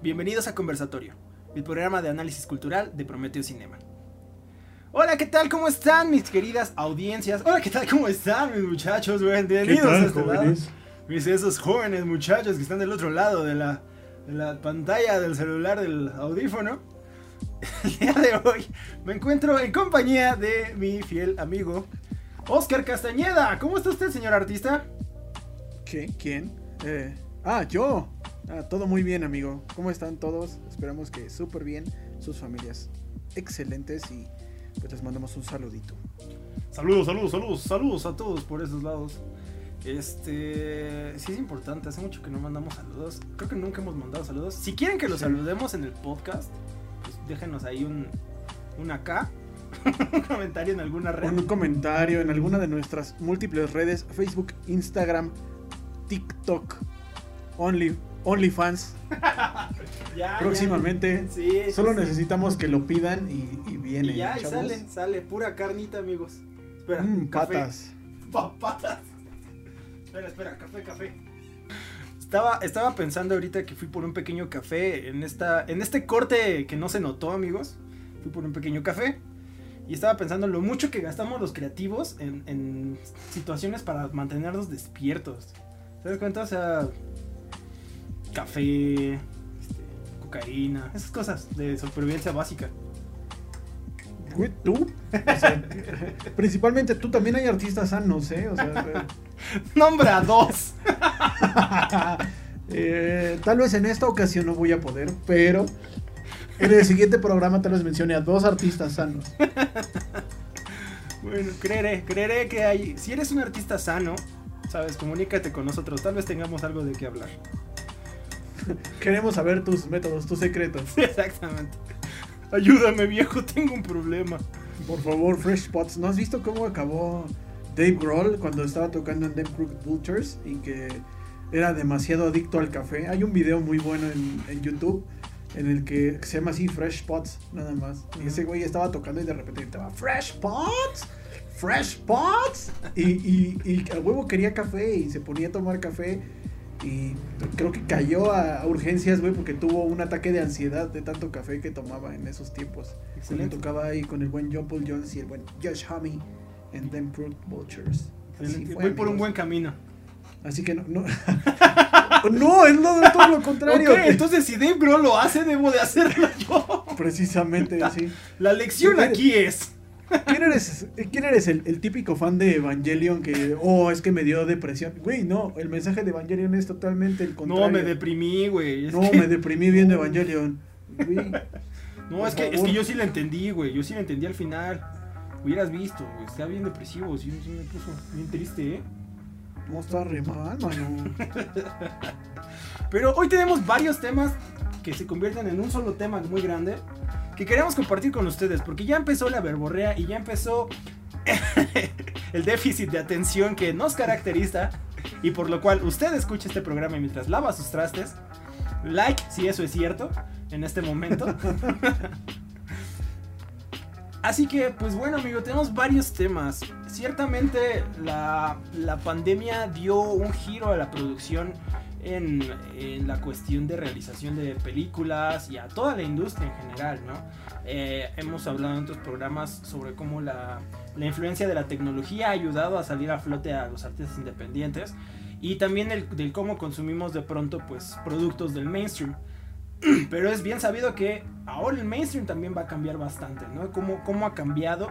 Bienvenidos a Conversatorio, el programa de análisis cultural de Prometeo Cinema. Hola, ¿qué tal? ¿Cómo están mis queridas audiencias? Hola, ¿qué tal? ¿Cómo están mis muchachos? Bienvenidos tal, a este lado. jóvenes? Mis esos jóvenes muchachos que están del otro lado de la, de la pantalla del celular del audífono. El día de hoy me encuentro en compañía de mi fiel amigo Oscar Castañeda. ¿Cómo está usted, señor artista? ¿Qué? ¿Quién? Eh, ah, yo. Ah, todo muy bien, amigo. ¿Cómo están todos? Esperamos que súper bien. Sus familias excelentes y pues les mandamos un saludito. Saludos, saludos, saludos, saludos a todos por esos lados. Este, sí es importante, hace mucho que no mandamos saludos. Creo que nunca hemos mandado saludos. Si quieren que los Sí. saludemos en el podcast, pues déjenos ahí un, un acá, un comentario en alguna red. Un comentario en alguna de nuestras múltiples redes: Facebook, Instagram, TikTok, Only, OnlyFans. Ya. Próximamente. Sí, sí, Solo sí. necesitamos que lo pidan y, y viene. Y ya, y sale, sale, pura carnita, amigos. Espera, Mm, café. patas. Papatas. Espera, espera, café, café. Estaba, estaba pensando ahorita que fui por un pequeño café en esta. En este corte que no se notó, amigos. Fui por un pequeño café. Y estaba pensando lo mucho que gastamos los creativos en, en situaciones para mantenernos despiertos. ¿Te das cuenta? O sea. Café. este, cocaína. Esas cosas de supervivencia básica. Güey, tú. O sea, principalmente tú también hay artistas sanos, ¿eh? O sea. Nombra dos. Eh, tal vez en esta ocasión no voy a poder, pero en el siguiente programa tal vez mencione a dos artistas sanos. Bueno, creeré, creeré que hay. Si eres un artista sano, sabes, comunícate con nosotros. Tal vez tengamos algo de qué hablar. Queremos saber tus métodos, tus secretos. Exactamente. Ayúdame, viejo, tengo un problema. Por favor, Fresh Spots. ¿No has visto cómo acabó Dave Grohl cuando estaba tocando en Them Crooked Vultures y que era demasiado adicto al café? Hay un video muy bueno en, en YouTube en el que se llama así Fresh Spots, nada más. Y ese güey estaba tocando y de repente estaba Fresh Spots, Fresh Spots. Y, y, y a huevo quería café y se ponía a tomar café. Y creo que cayó a, a urgencias, güey, porque tuvo un ataque de ansiedad de tanto café que tomaba en esos tiempos. Cuando Excelente. tocaba ahí con el buen John Paul Jones y el buen Josh Homme en Them Crooked Vultures. Así fue, Voy por un buen camino. Así que no. No, no es lo, todo lo contrario. Ok, entonces si Dave Grohl lo hace, debo de hacerlo yo. Precisamente, sí. La lección aquí es. ¿Quién eres, quién eres el, el típico fan de Evangelion que, oh, es que me dio depresión? Güey, no, el mensaje de Evangelion es totalmente el contrario. No, me deprimí, güey. No, que- me deprimí viendo Evangelion. Güey, No, es que, es que yo sí la entendí, güey. Yo sí la entendí al final. Hubieras visto, güey. Está bien depresivo. Sí, sí me puso bien triste, ¿eh? no está re mal, mano. Pero hoy tenemos varios temas que se convierten en un solo tema muy grande que queremos compartir con ustedes porque ya empezó la verborrea y ya empezó el déficit de atención que nos caracteriza y por lo cual usted escucha este programa mientras lava sus trastes. Like si eso es cierto en este momento. Así que, pues bueno, amigo, tenemos varios temas. Ciertamente la, la pandemia dio un giro a la producción en, en la cuestión de realización de películas y a toda la industria en general, ¿no? Eh, hemos hablado en otros programas sobre cómo la, la influencia de la tecnología ha ayudado a salir a flote a los artistas independientes y también el, del cómo consumimos de pronto pues productos del mainstream. Pero es bien sabido que ahora el mainstream también va a cambiar bastante, ¿no? Cómo, cómo ha cambiado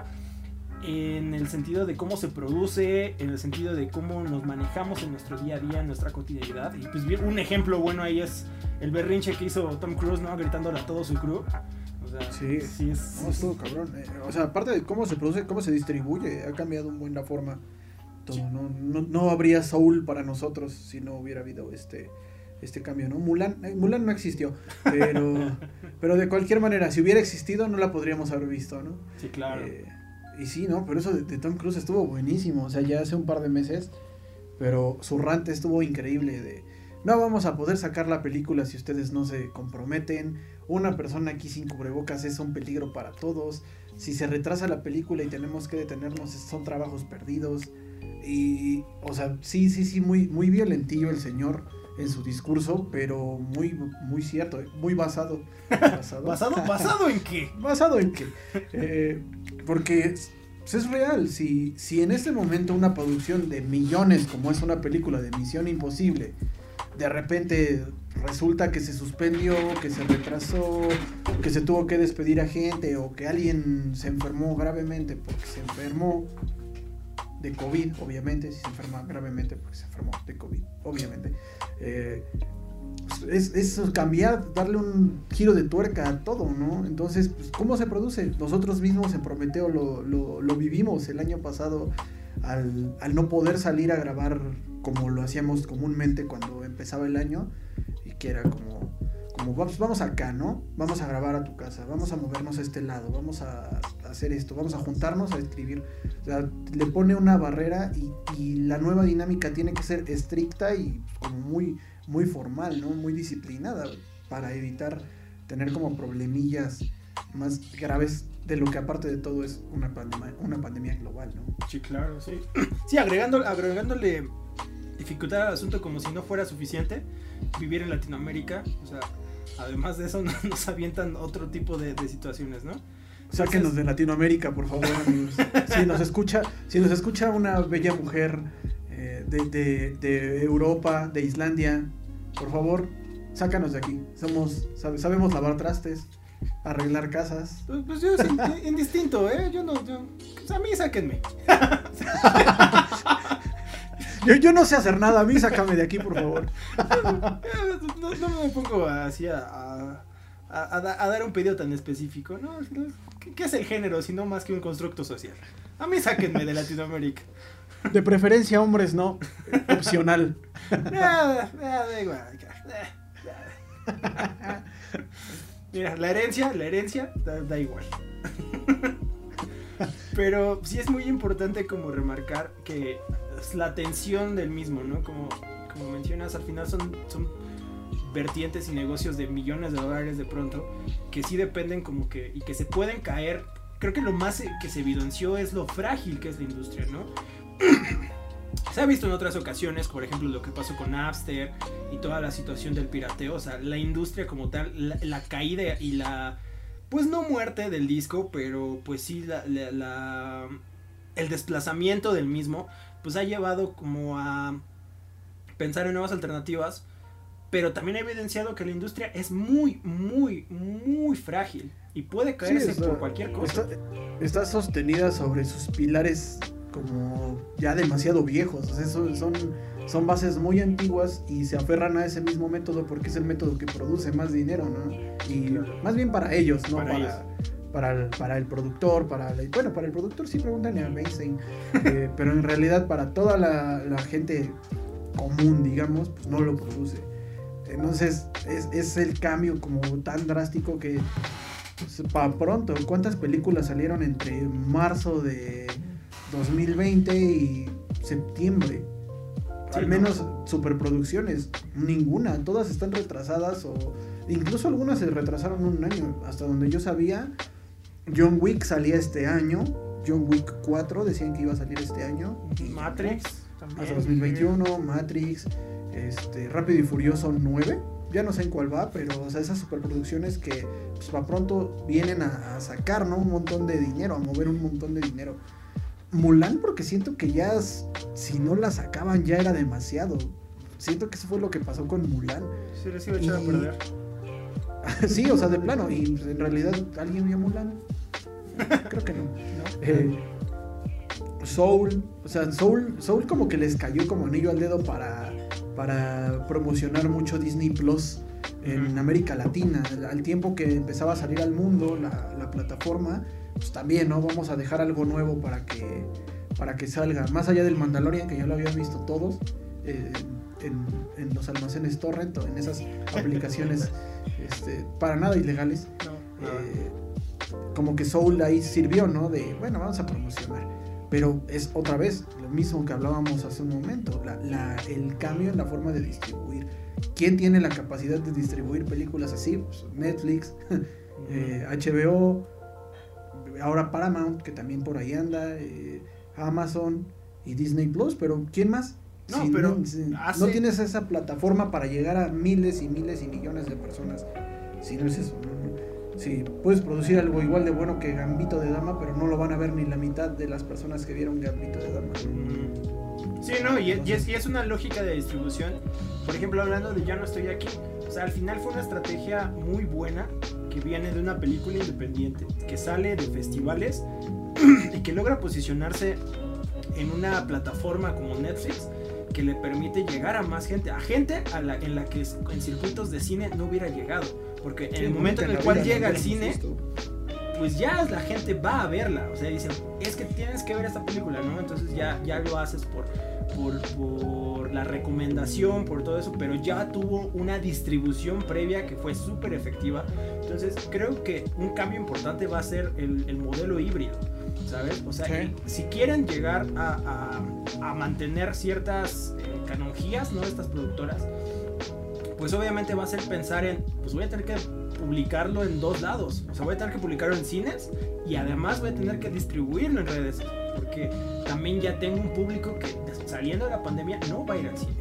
en el sentido de cómo se produce, en el sentido de cómo nos manejamos en nuestro día a día, en nuestra cotidianidad. Y pues un ejemplo bueno ahí es el berrinche que hizo Tom Cruise, ¿no? Gritándole a todo su crew. O sea, Sí. sí es... No, es todo cabrón. Eh, o sea, aparte de cómo se produce, cómo se distribuye, ha cambiado un buen la forma. Sí. no, no, no habría Soul para nosotros si no hubiera habido este, este cambio, ¿no? Mulan, eh, Mulan no existió, pero, pero de cualquier manera, si hubiera existido, no la podríamos haber visto, ¿no? Sí, claro. Eh, y sí, ¿no? Pero eso de, de Tom Cruise estuvo buenísimo, o sea, ya hace un par de meses, pero su rant estuvo increíble de... No vamos a poder sacar la película si ustedes no se comprometen. Una persona aquí sin cubrebocas es un peligro para todos. Si se retrasa la película y tenemos que detenernos, son trabajos perdidos. Y, o sea, sí, sí, sí, muy, muy violentillo el señor en su discurso, pero muy, muy cierto, muy basado. ¿Basado? ¿Basado, en qué? ¿Basado en qué? Eh, porque pues, es real, si, si en este momento una producción de millones, como es una película de Misión Imposible, de repente resulta que se suspendió, que se retrasó, que se tuvo que despedir a gente o que alguien se enfermó gravemente porque se enfermó de COVID, obviamente, si se enferma gravemente porque se enfermó de COVID, obviamente. Eh, es, es, cambiar, darle un giro de tuerca a todo, ¿no? Entonces, pues, ¿cómo se produce? Nosotros mismos en Prometeo lo, lo, vivimos el año pasado al, al, no poder salir a grabar como lo hacíamos comúnmente cuando empezaba el año y que era como como vamos, vamos acá, ¿no? Vamos a grabar a tu casa, vamos a movernos a este lado, vamos a, hacer esto, vamos a juntarnos a escribir. O sea, le pone una barrera y, y, la nueva dinámica tiene que ser estricta y como muy, muy formal, ¿no? Muy disciplinada para evitar tener como problemillas más graves de lo que aparte de todo es una pandemia, una pandemia global, ¿no? Sí, claro, sí. Sí, agregando, agregándole dificultad al asunto como si no fuera suficiente vivir en Latinoamérica, o sea, además de eso nos avientan otro tipo de, situaciones, ¿no? Sáquenos de Latinoamérica, por favor, amigos. si nos escucha, si nos escucha una bella mujer eh, de, Europa, de Islandia, por favor, sácanos de aquí. Somos, sabemos lavar trastes, arreglar casas. Pues, pues yo sí, indistinto, ¿eh? Yo no, yo, pues a mí sáquenme. Yo, no sé hacer nada, a mí sácame de aquí, por favor. No, me pongo así a, a, dar un pedido tan específico. ¿no? ¿Qué, es el género si no más que un constructo social? A mí sáquenme de Latinoamérica. De preferencia hombres, no. Opcional. Mira, la herencia, la herencia da igual. Pero sí es muy importante como remarcar que la tensión del mismo, ¿no? Como, como mencionas, al final son, son vertientes y negocios de millones de dólares de pronto que sí dependen como que y que se pueden caer. Creo que lo más que se evidenció es lo frágil que es la industria, ¿no? se ha visto en otras ocasiones, por ejemplo, lo que pasó con Napster y toda la situación del pirateo, o sea, la industria como tal, la, caída y la, pues no muerte del disco, pero pues sí la, la, el desplazamiento del mismo pues ha llevado como a pensar en nuevas alternativas, pero también ha evidenciado que la industria es muy, muy, muy frágil y puede caerse por cualquier cosa. Está, sostenida sobre sus pilares como ya demasiado viejos, son, son bases muy antiguas y se aferran a ese mismo método porque es el método que produce más dinero, ¿no? Y más bien para ellos, no para, para el, para el productor, para bueno, para el productor sí preguntan a Amazing, eh, pero en realidad para toda la, la, gente común, digamos, pues no lo produce. Entonces es, es el cambio como tan drástico que pues, para pronto, ¿cuántas películas salieron entre marzo de 2020 y septiembre? Al menos superproducciones, ninguna, todas están retrasadas o incluso algunas se retrasaron un año, hasta donde yo sabía, John Wick salía este año. John Wick 4 decían que iba a salir este año. Matrix también. Hasta 2021, Matrix, este, Rápido y Furioso 9. Ya no sé en cuál va, pero o sea, esas superproducciones que pues, para pronto vienen a, sacar ¿no? un montón de dinero, a mover un montón de dinero. Mulan, porque siento que ya si no la sacaban ya era demasiado. Siento que eso fue lo que pasó con Mulan. Sí, les iba a echar a perder. sí, o sea, de plano. Y pues, en realidad, ¿alguien vio Mulan? Creo que no. Eh, Soul, o sea, Soul, Soul como que les cayó como anillo al dedo para, para promocionar mucho Disney Plus en América Latina. Al tiempo que empezaba a salir al mundo la, plataforma, pues también, ¿no? Vamos a dejar algo nuevo para que, para que salga. Más allá del Mandalorian, que ya lo habían visto todos. Eh, en, los almacenes torrent en esas aplicaciones este, para nada ilegales. Eh, como que Soul ahí sirvió, ¿no? De, bueno, vamos a promocionar. Pero es otra vez lo mismo que hablábamos hace un momento, el cambio en la forma de distribuir. ¿Quién tiene la capacidad de distribuir películas así? Pues Netflix, HBO, eh, ahora Paramount, que también por ahí anda, eh, Amazon y Disney Plus, pero ¿quién más? No, si pero no, si hace- no tienes esa plataforma para llegar a miles y miles y millones de personas. Si no es eso, ¿no? Sí, puedes producir algo igual de bueno que Gambito de Dama, pero no lo van a ver ni la mitad de las personas que vieron Gambito de Dama. Mm. Sí, no, y, y es, y es una lógica de distribución. Por ejemplo, hablando de Ya no estoy aquí. Sea, al final fue una estrategia muy buena que viene de una película independiente, que sale de festivales y que logra posicionarse en una plataforma como Netflix que le permite llegar a más gente, a gente a la, en la que en circuitos de cine no hubiera llegado. Porque en el momento en el cual llega al cine, pues ya la gente va a verla. O sea, dicen, es que tienes que ver esta película, ¿no? Entonces ya, ya lo haces por, por, por la recomendación, por todo eso, pero ya tuvo una distribución previa que fue súper efectiva. Entonces creo que un cambio importante va a ser el, el modelo híbrido. ¿Sabes? O sea, Sí. si quieren llegar a, a- a mantener ciertas eh, canonjías, ¿no? Estas productoras, pues obviamente va a ser pensar en, pues voy a tener que publicarlo en dos lados. O sea, voy a tener que publicarlo en cines y además voy a tener que distribuirlo en redes. Porque también ya tengo un público que saliendo de la pandemia no va a ir al cine.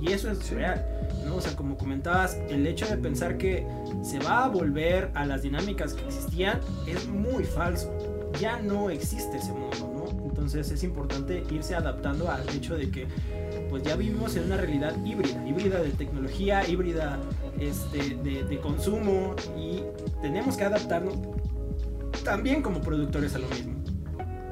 Y eso es Sí. real. ¿no? O sea, como comentabas, el hecho de pensar que se va a volver a las dinámicas que existían es muy falso. Ya no existe ese mundo, ¿no? Entonces es importante irse adaptando al hecho de que pues ya vivimos en una realidad híbrida, híbrida de tecnología, híbrida este, de, de consumo y tenemos que adaptarnos también como productores a lo mismo.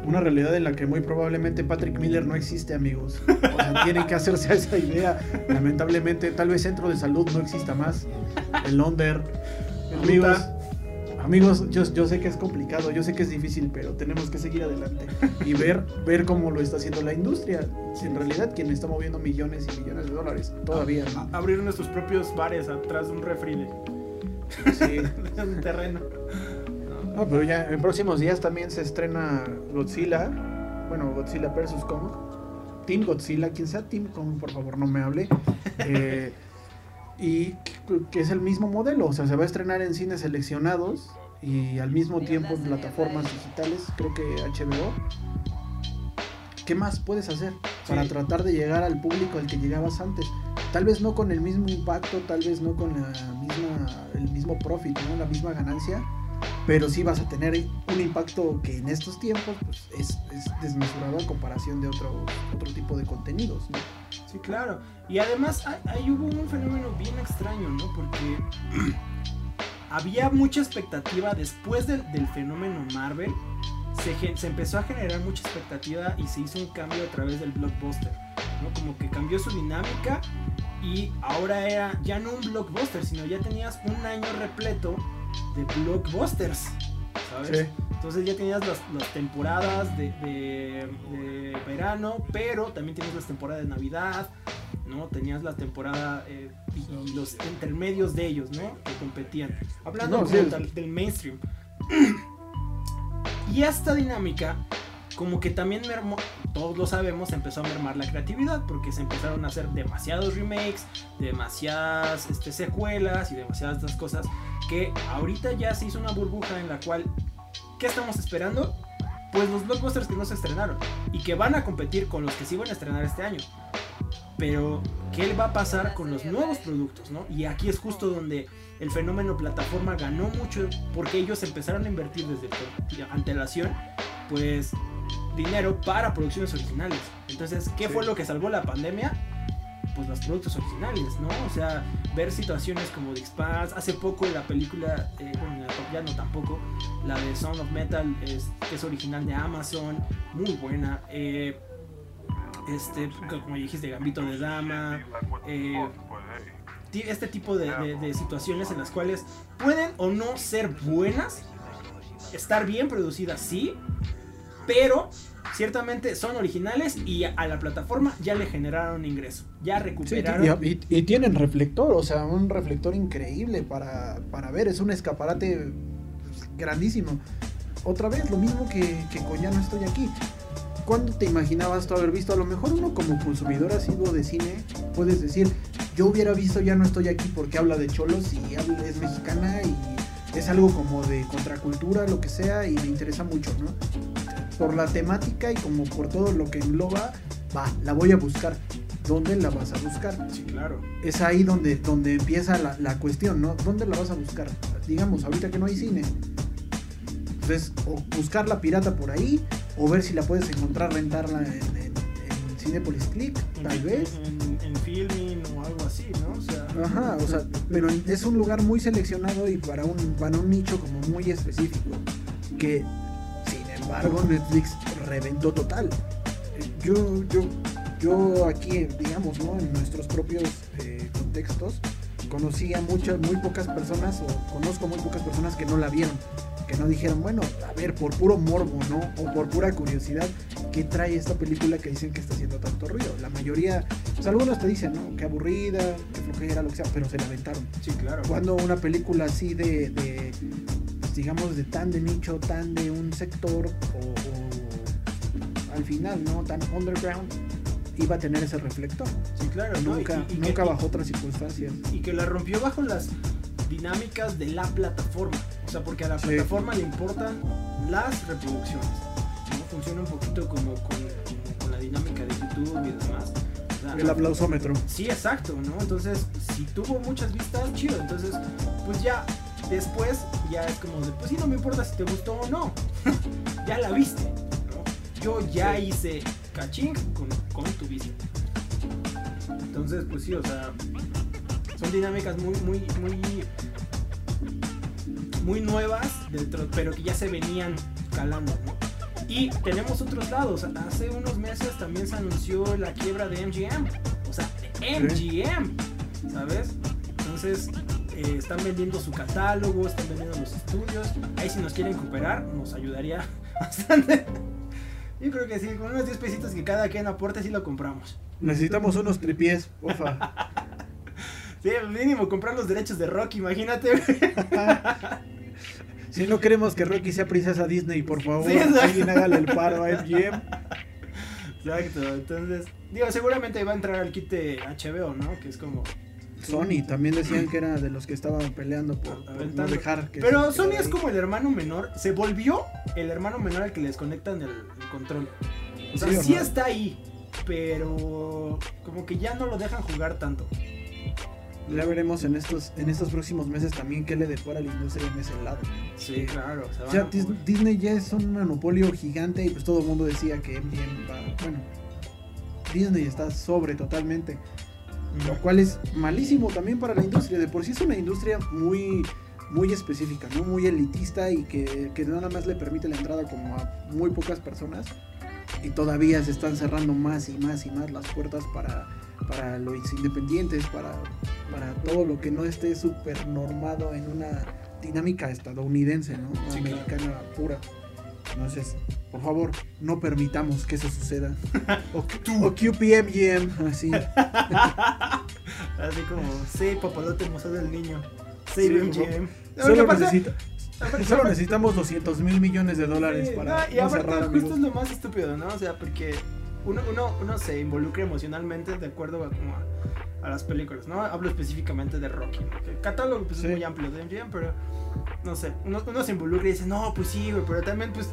Una realidad en la que muy probablemente Patrick Miller no existe, amigos. O sea, tienen que hacerse a esa idea. Lamentablemente, tal vez centro de salud no exista más. El Onder. Amigos, amigos, yo, yo sé que es complicado, yo sé que es difícil, pero tenemos que seguir adelante y ver, ver cómo lo está haciendo la industria. Si en realidad quien está moviendo millones y millones de dólares todavía. ¿no? Abrir nuestros propios bares atrás de un refri de, Sí. de un terreno. No, pero ya en próximos días también se estrena Godzilla. Bueno, Godzilla vs. Kong. Team Godzilla, quien sea Team Kong, por favor, no me hable. Eh, y que- es el mismo modelo, o sea, se va a estrenar en cines seleccionados y al mismo tiempo en plataformas digitales, creo que HBO. ¿Qué más puedes hacer para Sí. tratar de llegar al público al que llegabas antes? Tal vez no con el mismo impacto, tal vez no con la misma, el mismo profit, ¿no? la misma ganancia, pero sí vas a tener un impacto que en estos tiempos pues, es, es desmesurado a comparación de otro, otro tipo de contenidos. ¿no? Sí, claro. Y además ahí- hubo un fenómeno bien extraño, ¿no? Porque había mucha expectativa después del, del fenómeno Marvel. Se, se empezó a generar mucha expectativa y se hizo un cambio a través del blockbuster, ¿no? Como que cambió su dinámica y ahora era ya no un blockbuster, sino ya tenías un año repleto de blockbusters, ¿sabes? Entonces ya tenías las, las temporadas de, de- de verano, pero también tenías las temporadas de Navidad, ¿no? Tenías la temporada eh, y, y los intermedios de ellos, ¿no? Que competían. Hablando No, sí. del mainstream. y esta dinámica, como que también mermó, todos lo sabemos, empezó a mermar la creatividad, porque se empezaron a hacer demasiados remakes, demasiadas este, secuelas y demasiadas otras cosas, que ahorita ya se hizo una burbuja en la cual ¿Qué estamos esperando? Pues los blockbusters que no se estrenaron y que van a competir con los que sí van a estrenar este año. Pero, ¿qué va a pasar con los nuevos productos? ¿no? Y aquí es justo donde el fenómeno plataforma ganó mucho porque ellos empezaron a invertir desde antelación, pues, dinero para producciones originales. Entonces, ¿qué Sí. fue lo que salvó la pandemia? Pues los productos originales, ¿no? O sea, ver situaciones como The Expanse. Hace poco la película, eh, bueno, ya no tampoco, la de Sound of Metal, es, que es original de Amazon, muy buena. eh, este, como dijiste, Gambito de Dama. eh, este tipo de, de- de situaciones en las cuales pueden o no ser buenas, estar bien producidas, sí, pero ciertamente son originales y a la plataforma ya le generaron ingreso, ya Sí, recuperaron. y, y- y tienen reflector, o sea, un reflector increíble para, para ver, es un escaparate pues, grandísimo. Otra vez, lo mismo que, que con Ya no estoy aquí. ¿Cuándo te imaginabas tú haber visto? A lo mejor uno como consumidor asiduo de cine, puedes decir, yo hubiera visto Ya no estoy aquí porque habla de cholos y es mexicana y es algo como de contracultura, lo que sea, y me interesa mucho, ¿no? Por la temática y como por todo lo que engloba, va, la voy a buscar ¿dónde la vas a buscar? Sí, claro. Es ahí donde, donde empieza la, la cuestión, ¿no? ¿Dónde la vas a buscar? Digamos, ahorita que no hay cine. Entonces, o buscar la pirata por ahí, o ver si la puedes encontrar, rentarla en, en, en Cinepolis Click, tal En- vez. En, filming o algo así, ¿no? O sea, Ajá, o sea, pero es un lugar muy seleccionado y para un, para un nicho como muy específico. Que, embargo, Netflix reventó total. Eh, Yo, yo, yo aquí, digamos, ¿no? En nuestros propios eh, contextos, conocí a muchas, muy pocas personas, o conozco muy pocas personas que no la vieron. Que no dijeron, bueno, a ver, por puro morbo, ¿no? O por pura curiosidad, ¿qué trae esta película que dicen que está haciendo tanto ruido? La mayoría, pues algunos te dicen, ¿no? Qué aburrida, qué flojera, lo que sea, pero se la aventaron. sí, claro. Cuando una película así de, de, pues, digamos, de tan de nicho, tan de un sector, o, o al final, ¿no? Tan underground, iba a tener ese reflector. Sí, claro. Nunca, Y- y- y nunca que- bajo otras circunstancias. y que la rompió bajo las dinámicas de la plataforma. O sea, porque a la Sí. plataforma le importan las reproducciones. ¿no? Funciona un poquito como con, como con la dinámica de YouTube y demás. O sea, El aplausómetro. Sí, exacto, ¿no? Entonces, si tuvo muchas vistas, chido. Entonces, pues ya, después, ya es como de, pues sí, no me importa si te gustó o no. ya la viste, ¿no? Yo ya Sí. hice cachín con, con tu vista. Entonces, pues sí, o sea, son dinámicas muy, muy, muy, muy nuevas, dentro, pero que ya se venían calando, ¿no? Y tenemos otros lados. Hace unos meses también se anunció la quiebra de MGM. O sea, de MGM, ¿sabes? Entonces, eh, están vendiendo su catálogo, están vendiendo los estudios. Ahí si nos quieren cooperar, nos ayudaría bastante. Yo creo que sí, con unos 10 pesitos que cada quien aporte, sí lo compramos. Necesitamos unos tripiés, porfa. Sí, mínimo comprar los derechos de Rock, imagínate. si no queremos que Rocky sea princesa Disney, por favor, Sí, alguien hágale el paro a MGM. Exacto, entonces, digo, seguramente va a entrar al kit de HBO, ¿no? Que es como... Sony también decían que era de los que estaban peleando por, por no dejar que Pero se Sony es como el hermano menor, se volvió el hermano menor al que le desconectan el, el control. O sea, Sí, ¿o está ahí, pero como que ya no lo dejan jugar tanto. Ya veremos en estos, en estos próximos meses también qué le depara a la industria en ese lado. Sí, claro. se van Ya a Dis- jugar. Disney ya es un monopolio gigante y pues todo el mundo decía que MGM va, bueno, Disney está sobre totalmente, lo cual es malísimo también para la industria. De por sí es una industria muy, muy específica, ¿no? Muy elitista y que, que nada más le permite la entrada como a muy pocas personas. Y todavía se están cerrando más y más y más las puertas para, para los independientes, para, para todo lo que no esté súper normado en una dinámica estadounidense, ¿no? Sí, claro. Americana pura. Entonces, por favor, no permitamos que eso suceda. O, o QPMGM, así. Así como, sí, papalote museo del niño. Sí, MGM. Solo, necesita- solo necesitamos 200 mil millones de dólares Sí, para no, y no aparte cerrar, justo amigos. es lo más estúpido, ¿no? O sea, porque uno, uno, uno se involucra emocionalmente de acuerdo a, como a, a las películas, ¿no? Hablo específicamente de Rocky, ¿no? El catálogo pues, Sí. es muy amplio de MGM, pero no sé, uno, uno se involucra y dice, no, pues sí, güey, pero también pues...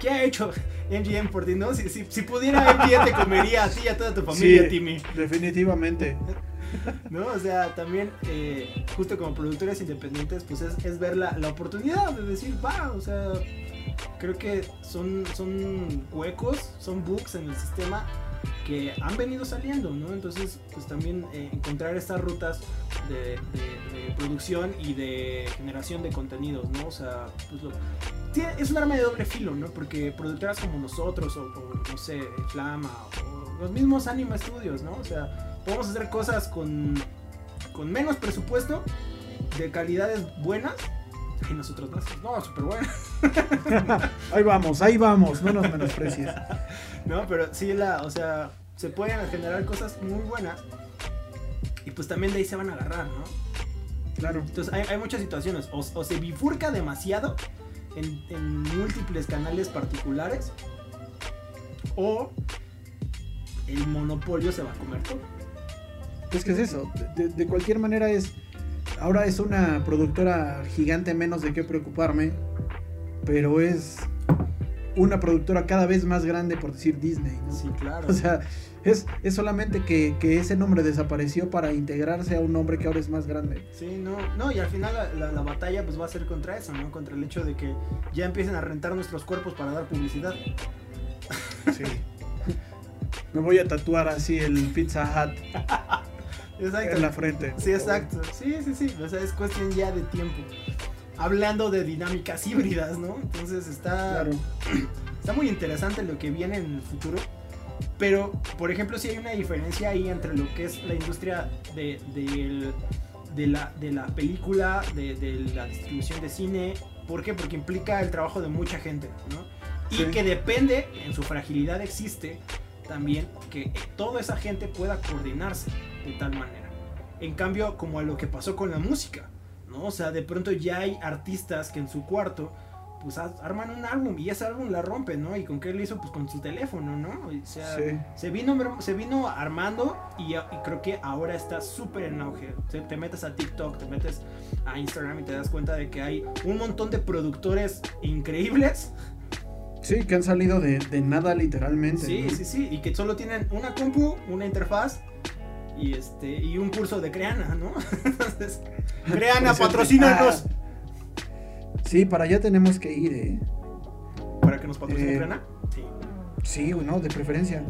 ¿Qué ha hecho MGM por ti, no? Si, si, si pudiera, MGM te comería a ti y a toda tu familia, Sí. Timmy. Definitivamente. ¿No? O sea, también, eh, justo como productores independientes, pues es, es ver la, la oportunidad de decir, va, o sea, creo que son, son huecos, son bugs en el sistema que han venido saliendo, ¿no? Entonces, pues también eh, encontrar estas rutas de, de- de producción y de generación de contenidos, ¿no? O sea, pues lo- tiene- es un arma de doble filo, ¿no? Porque productoras como nosotros, o, o, no sé, Flama, o los mismos Anima Studios, ¿no? O sea, podemos hacer cosas con, con menos presupuesto, de calidades buenas, y nosotros no, súper buenas. Ahí vamos, ahí vamos, no nos menosprecies. No, pero sí, la, o sea, se pueden generar cosas muy buenas. Y pues también de ahí se van a agarrar, ¿no? Claro. Entonces hay, hay muchas situaciones. O, o se bifurca demasiado en, en múltiples canales particulares. O el monopolio se va a comer todo. Es que es eso. De, de cualquier manera es. Ahora es una productora gigante menos de qué preocuparme. Pero es. Una productora cada vez más grande por decir Disney, ¿no? Sí, claro. O sea, es, es solamente que, que ese nombre desapareció para integrarse a un nombre que ahora es más grande. Sí, no, no, y al final la, la- la batalla pues va a ser contra eso, ¿no? Contra el hecho de que ya empiecen a rentar nuestros cuerpos para dar publicidad. Sí. Me voy a tatuar así el Pizza Hut Exacto. en la frente. Sí, exacto. Sí, sí, sí. O sea, es cuestión ya de tiempo. Hablando de dinámicas híbridas, ¿no? Entonces está, Claro. está muy interesante lo que viene en el futuro. Pero, por ejemplo, sí hay una diferencia ahí entre lo que es la industria de, la, de la película, de, de la distribución de cine. ¿Por qué? Porque implica el trabajo de mucha gente, ¿no? Y Sí. que depende, en su fragilidad existe también que toda esa gente pueda coordinarse de tal manera. En cambio, como a lo que pasó con la música, ¿no? O sea, de pronto ya hay artistas que en su cuarto pues arman un álbum y ese álbum la rompe, ¿no? Y con qué lo hizo pues con su teléfono, ¿no? O sea, Sí. se vino se vino armando y, y creo que ahora está súper en auge. Te, te metes a TikTok, te metes a Instagram y te das cuenta de que hay un montón de productores increíbles. Sí, que han salido de, de nada literalmente. Sí, ¿no? sí, sí, y que solo tienen una compu, una interfaz y este y un curso de Creana, ¿no? Entonces, Creana, Pues, patrocínanos. ah, Sí, para allá tenemos que ir, ¿eh? Para que nos patrocine Eh, Creana. Sí. Sí, no, de preferencia.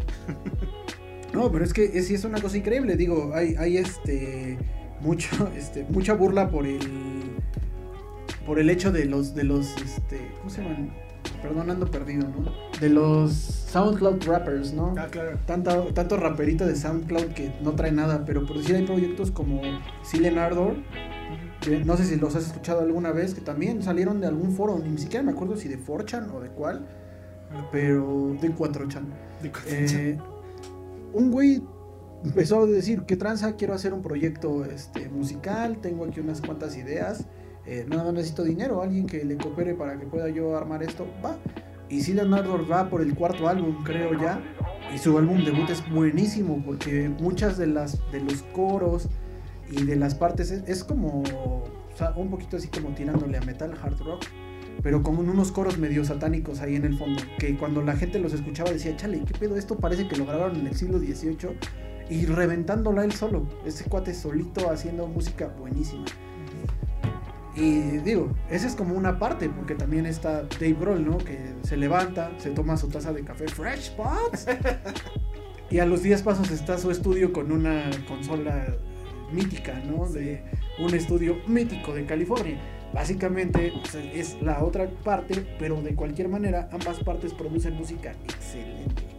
No, pero es que es, es una cosa increíble. Digo, hay, hay este mucho, este, mucha burla por el por el hecho de los, de los, este, ¿cómo se llaman? Perdón, ando perdido, ¿no? De los SoundCloud rappers, ¿no? Ah, claro. Tanto, tanto raperito de SoundCloud que no trae nada, pero por decir hay proyectos como Silen Ardor, que no sé si los has escuchado alguna vez, que también salieron de algún foro, ni siquiera me acuerdo si de 4chan o de cuál, pero de 4chan. De- Eh, un güey empezó a decir, ¿qué tranza? Quiero hacer un proyecto este, musical, tengo aquí unas cuantas ideas, eh, nada más necesito dinero, alguien que le coopere para que pueda yo armar esto, va. Y sí, Leonardo va por el cuarto álbum, creo ya, y su álbum debut es buenísimo porque muchas de las de los coros y de las partes es, es como o sea, un poquito así como tirándole a metal hard rock pero con unos coros medio satánicos ahí en el fondo, que cuando la gente los escuchaba decía, chale, ¿qué pedo? Esto parece que lo grabaron en el siglo XVIII y reventándola él solo, ese cuate solito haciendo música buenísima. Y digo, esa es como una parte, porque también está Dave Grohl, ¿no? Que se levanta, se toma su taza de café Fresh Pots y a los 10 pasos está su estudio con una consola mítica, ¿no? De un estudio mítico de California. Básicamente o sea, es la otra parte, pero de cualquier manera ambas partes producen música excelente.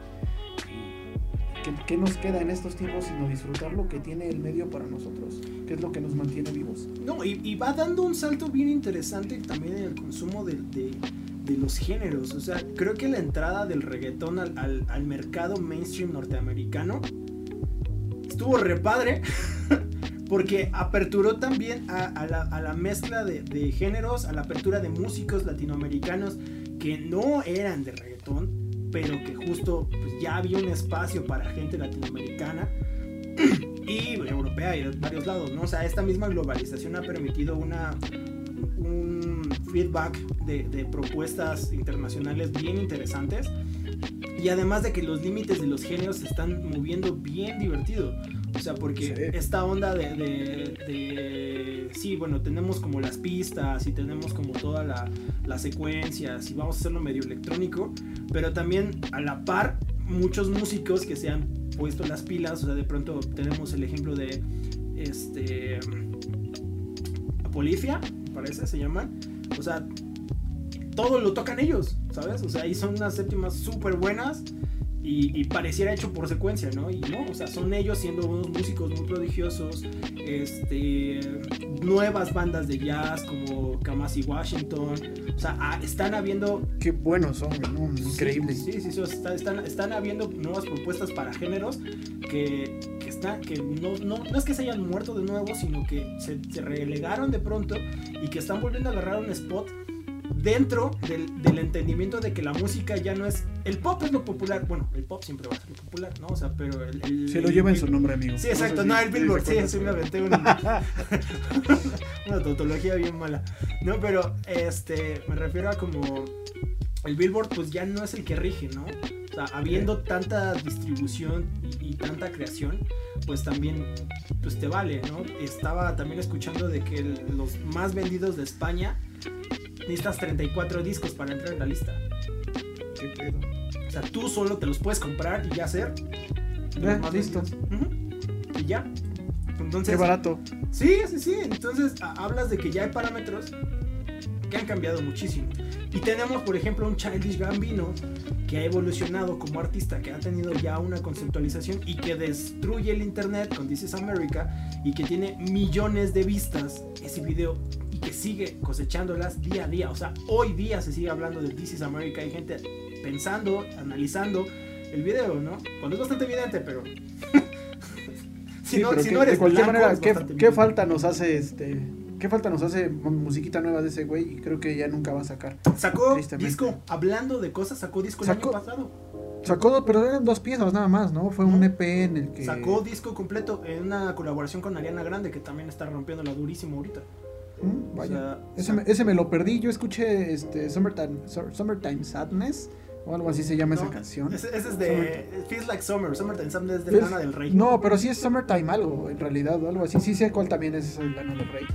¿Qué, qué nos queda en estos tiempos sino disfrutar lo que tiene el medio para nosotros? Que es lo que nos mantiene vivos. No, y, y va dando un salto bien interesante también en el consumo de, de- los géneros. O sea, creo que la entrada del reggaetón al, al- mercado mainstream norteamericano estuvo re padre. Porque aperturó también a, a la, a la mezcla de, de géneros, a la apertura de músicos latinoamericanos que no eran de reggaetón, pero que justo pues, ya había un espacio para gente latinoamericana y europea y de varios lados, ¿no? O sea, esta misma globalización ha permitido una, un feedback de, de propuestas internacionales bien interesantes y además de que los límites de los géneros se están moviendo bien divertido. O sea, porque Sí. esta onda de, de- de- Sí, bueno, tenemos como las pistas y tenemos como todas la, las secuencias y vamos a hacerlo medio electrónico, pero también a la par muchos músicos que se han puesto las pilas, o sea, de pronto tenemos el ejemplo de este Apolifia, me parece, se llaman. O sea, todo lo tocan ellos, ¿sabes? O sea, ahí son unas séptimas súper buenas y, y pareciera hecho por secuencia, ¿no? Y no, o sea, son ellos siendo unos músicos muy prodigiosos, este, nuevas bandas de jazz como Kamasi Washington, o sea, ah, están habiendo Qué buenos son, ¿no? Increíble. Sí, sí, sí, sí, está- están, están habiendo nuevas propuestas para géneros que, que, están, que no, no, no es que se hayan muerto de nuevo, sino que se, se relegaron de pronto y que están volviendo a agarrar un spot dentro del, del entendimiento de que la música ya no es... El pop es lo popular, bueno, el pop siempre va a ser lo popular, ¿no? O sea, pero el... el- Se lo el- lleva en su nombre, amigo. Sí, exacto, no, el Billboard, sí, sí me aventé una, una tautología bien mala. No, pero este, me refiero a como el Billboard pues ya no es el que rige, ¿no? O sea, habiendo tanta distribución y, y, tanta creación, pues también pues te vale, ¿no? Estaba también escuchando de que el, los más vendidos de España necesitas 34 discos para entrar en la lista. ¿Qué pedo? O sea, tú solo te los puedes comprar y ya hacer. Ya, listo. Uh -huh. Y ya. Entonces, Qué barato. Sí, sí, sí. Entonces hablas de que ya hay parámetros que han cambiado muchísimo. Y tenemos, por ejemplo, un Childish Gambino que ha evolucionado como artista, que ha tenido ya una conceptualización y que destruye el internet con This is America y que tiene millones de vistas ese video sigue cosechándolas día a día. O sea, hoy día se sigue hablando de This is America. Hay gente pensando, analizando el video, ¿no? Cuando es bastante evidente, pero. si, sí, no, pero si que, no eres de cualquier blanco, manera, ¿qué, ¿qué falta nos hace este ¿Qué falta nos hace musiquita nueva de ese güey? Y creo que ya nunca va a sacar. Sacó disco, hablando de cosas, sacó disco sacó, el año pasado. Sacó, pero eran dos piezas nada más, ¿no? Fue un EP en el que. Sacó disco completo en una colaboración con Ariana Grande, que también está rompiéndola durísimo ahorita. Mm, vaya. O sea, ese, me, ese, me, lo perdí. Yo escuché este Summertime, Summertime Sadness. O algo así se llama no, esa canción. Ese, ese es de. Feels Like Summer. Summertime Sadness de Lana del Rey. No, pero sí es Summertime algo, en realidad, o algo así. Sí sé cuál también es Lana del Rey.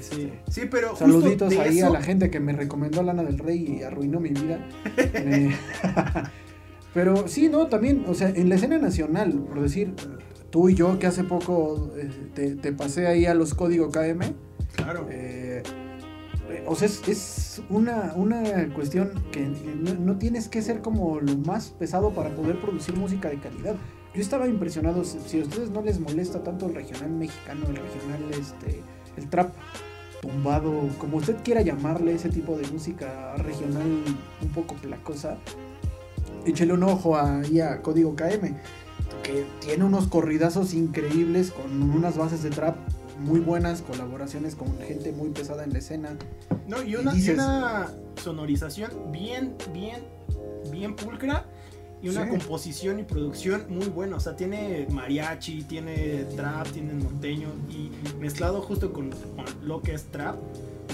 Sí, sí, pero. Saluditos ahí eso... a la gente que me recomendó Lana del Rey y arruinó mi vida. eh, pero sí, no, también, o sea, en la escena nacional, por decir, tú y yo que hace poco eh, te, te, pasé ahí a los código KM. Claro. Eh, o sea, es, una, una, cuestión que no, tienes que ser como lo más pesado para poder producir música de calidad. Yo estaba impresionado, si a ustedes no les molesta tanto el regional mexicano, el regional, este, el trap tumbado, como usted quiera llamarle, ese tipo de música regional un poco placosa, échele un ojo ahí a Código KM, que tiene unos corridazos increíbles con unas bases de trap muy buenas, colaboraciones con gente muy pesada en la escena. No, y una, y dices, y una sonorización bien, bien, bien pulcra. Y una sí. composición y producción muy buena. O sea, tiene mariachi, tiene trap, tiene norteño. Y mezclado justo con, con, lo que es trap,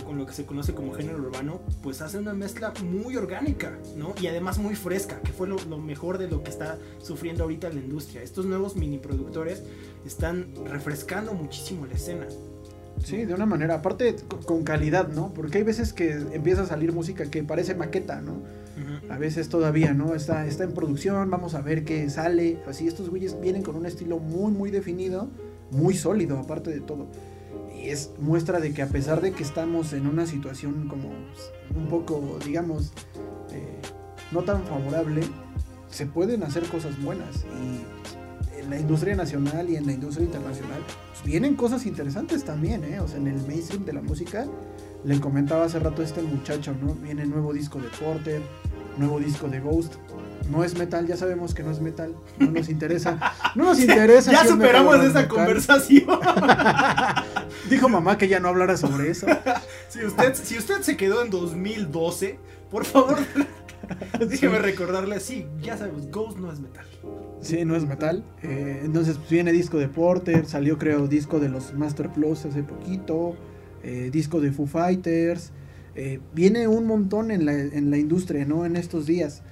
con lo que se conoce como género urbano, pues hace una mezcla muy orgánica, ¿no? Y además muy fresca, que fue lo, lo mejor de lo que está sufriendo ahorita la industria. Estos nuevos mini productores están refrescando muchísimo la escena. Sí, de una manera, aparte con calidad, ¿no? Porque hay veces que empieza a salir música que parece maqueta, ¿no? Uh -huh. A veces todavía, ¿no? Está, está en producción, vamos a ver qué sale. Así, estos güeyes vienen con un estilo muy, muy definido, muy sólido, aparte de todo. Es muestra de que a pesar de que estamos en una situación como un poco, digamos, eh, no tan favorable, se pueden hacer cosas buenas. Y en la industria nacional y en la industria internacional pues vienen cosas interesantes también, ¿eh? O sea, en el mainstream de la música, le comentaba hace rato a este muchacho, ¿no? Viene nuevo disco de Porter, nuevo disco de Ghost. No es metal, ya sabemos que no es metal, no nos interesa. No nos interesa. ya si superamos esa conversación. Dijo mamá que ya no hablara sobre eso. si, usted, si usted se quedó en 2012, por favor, déjeme recordarle, sí, ya sabemos, Ghost no es metal. Sí, no es metal. Eh, entonces pues, viene disco de Porter, salió creo disco de los Master Plus hace poquito, eh, disco de Foo Fighters. Eh, viene un montón en la, en la industria, ¿no? En estos días.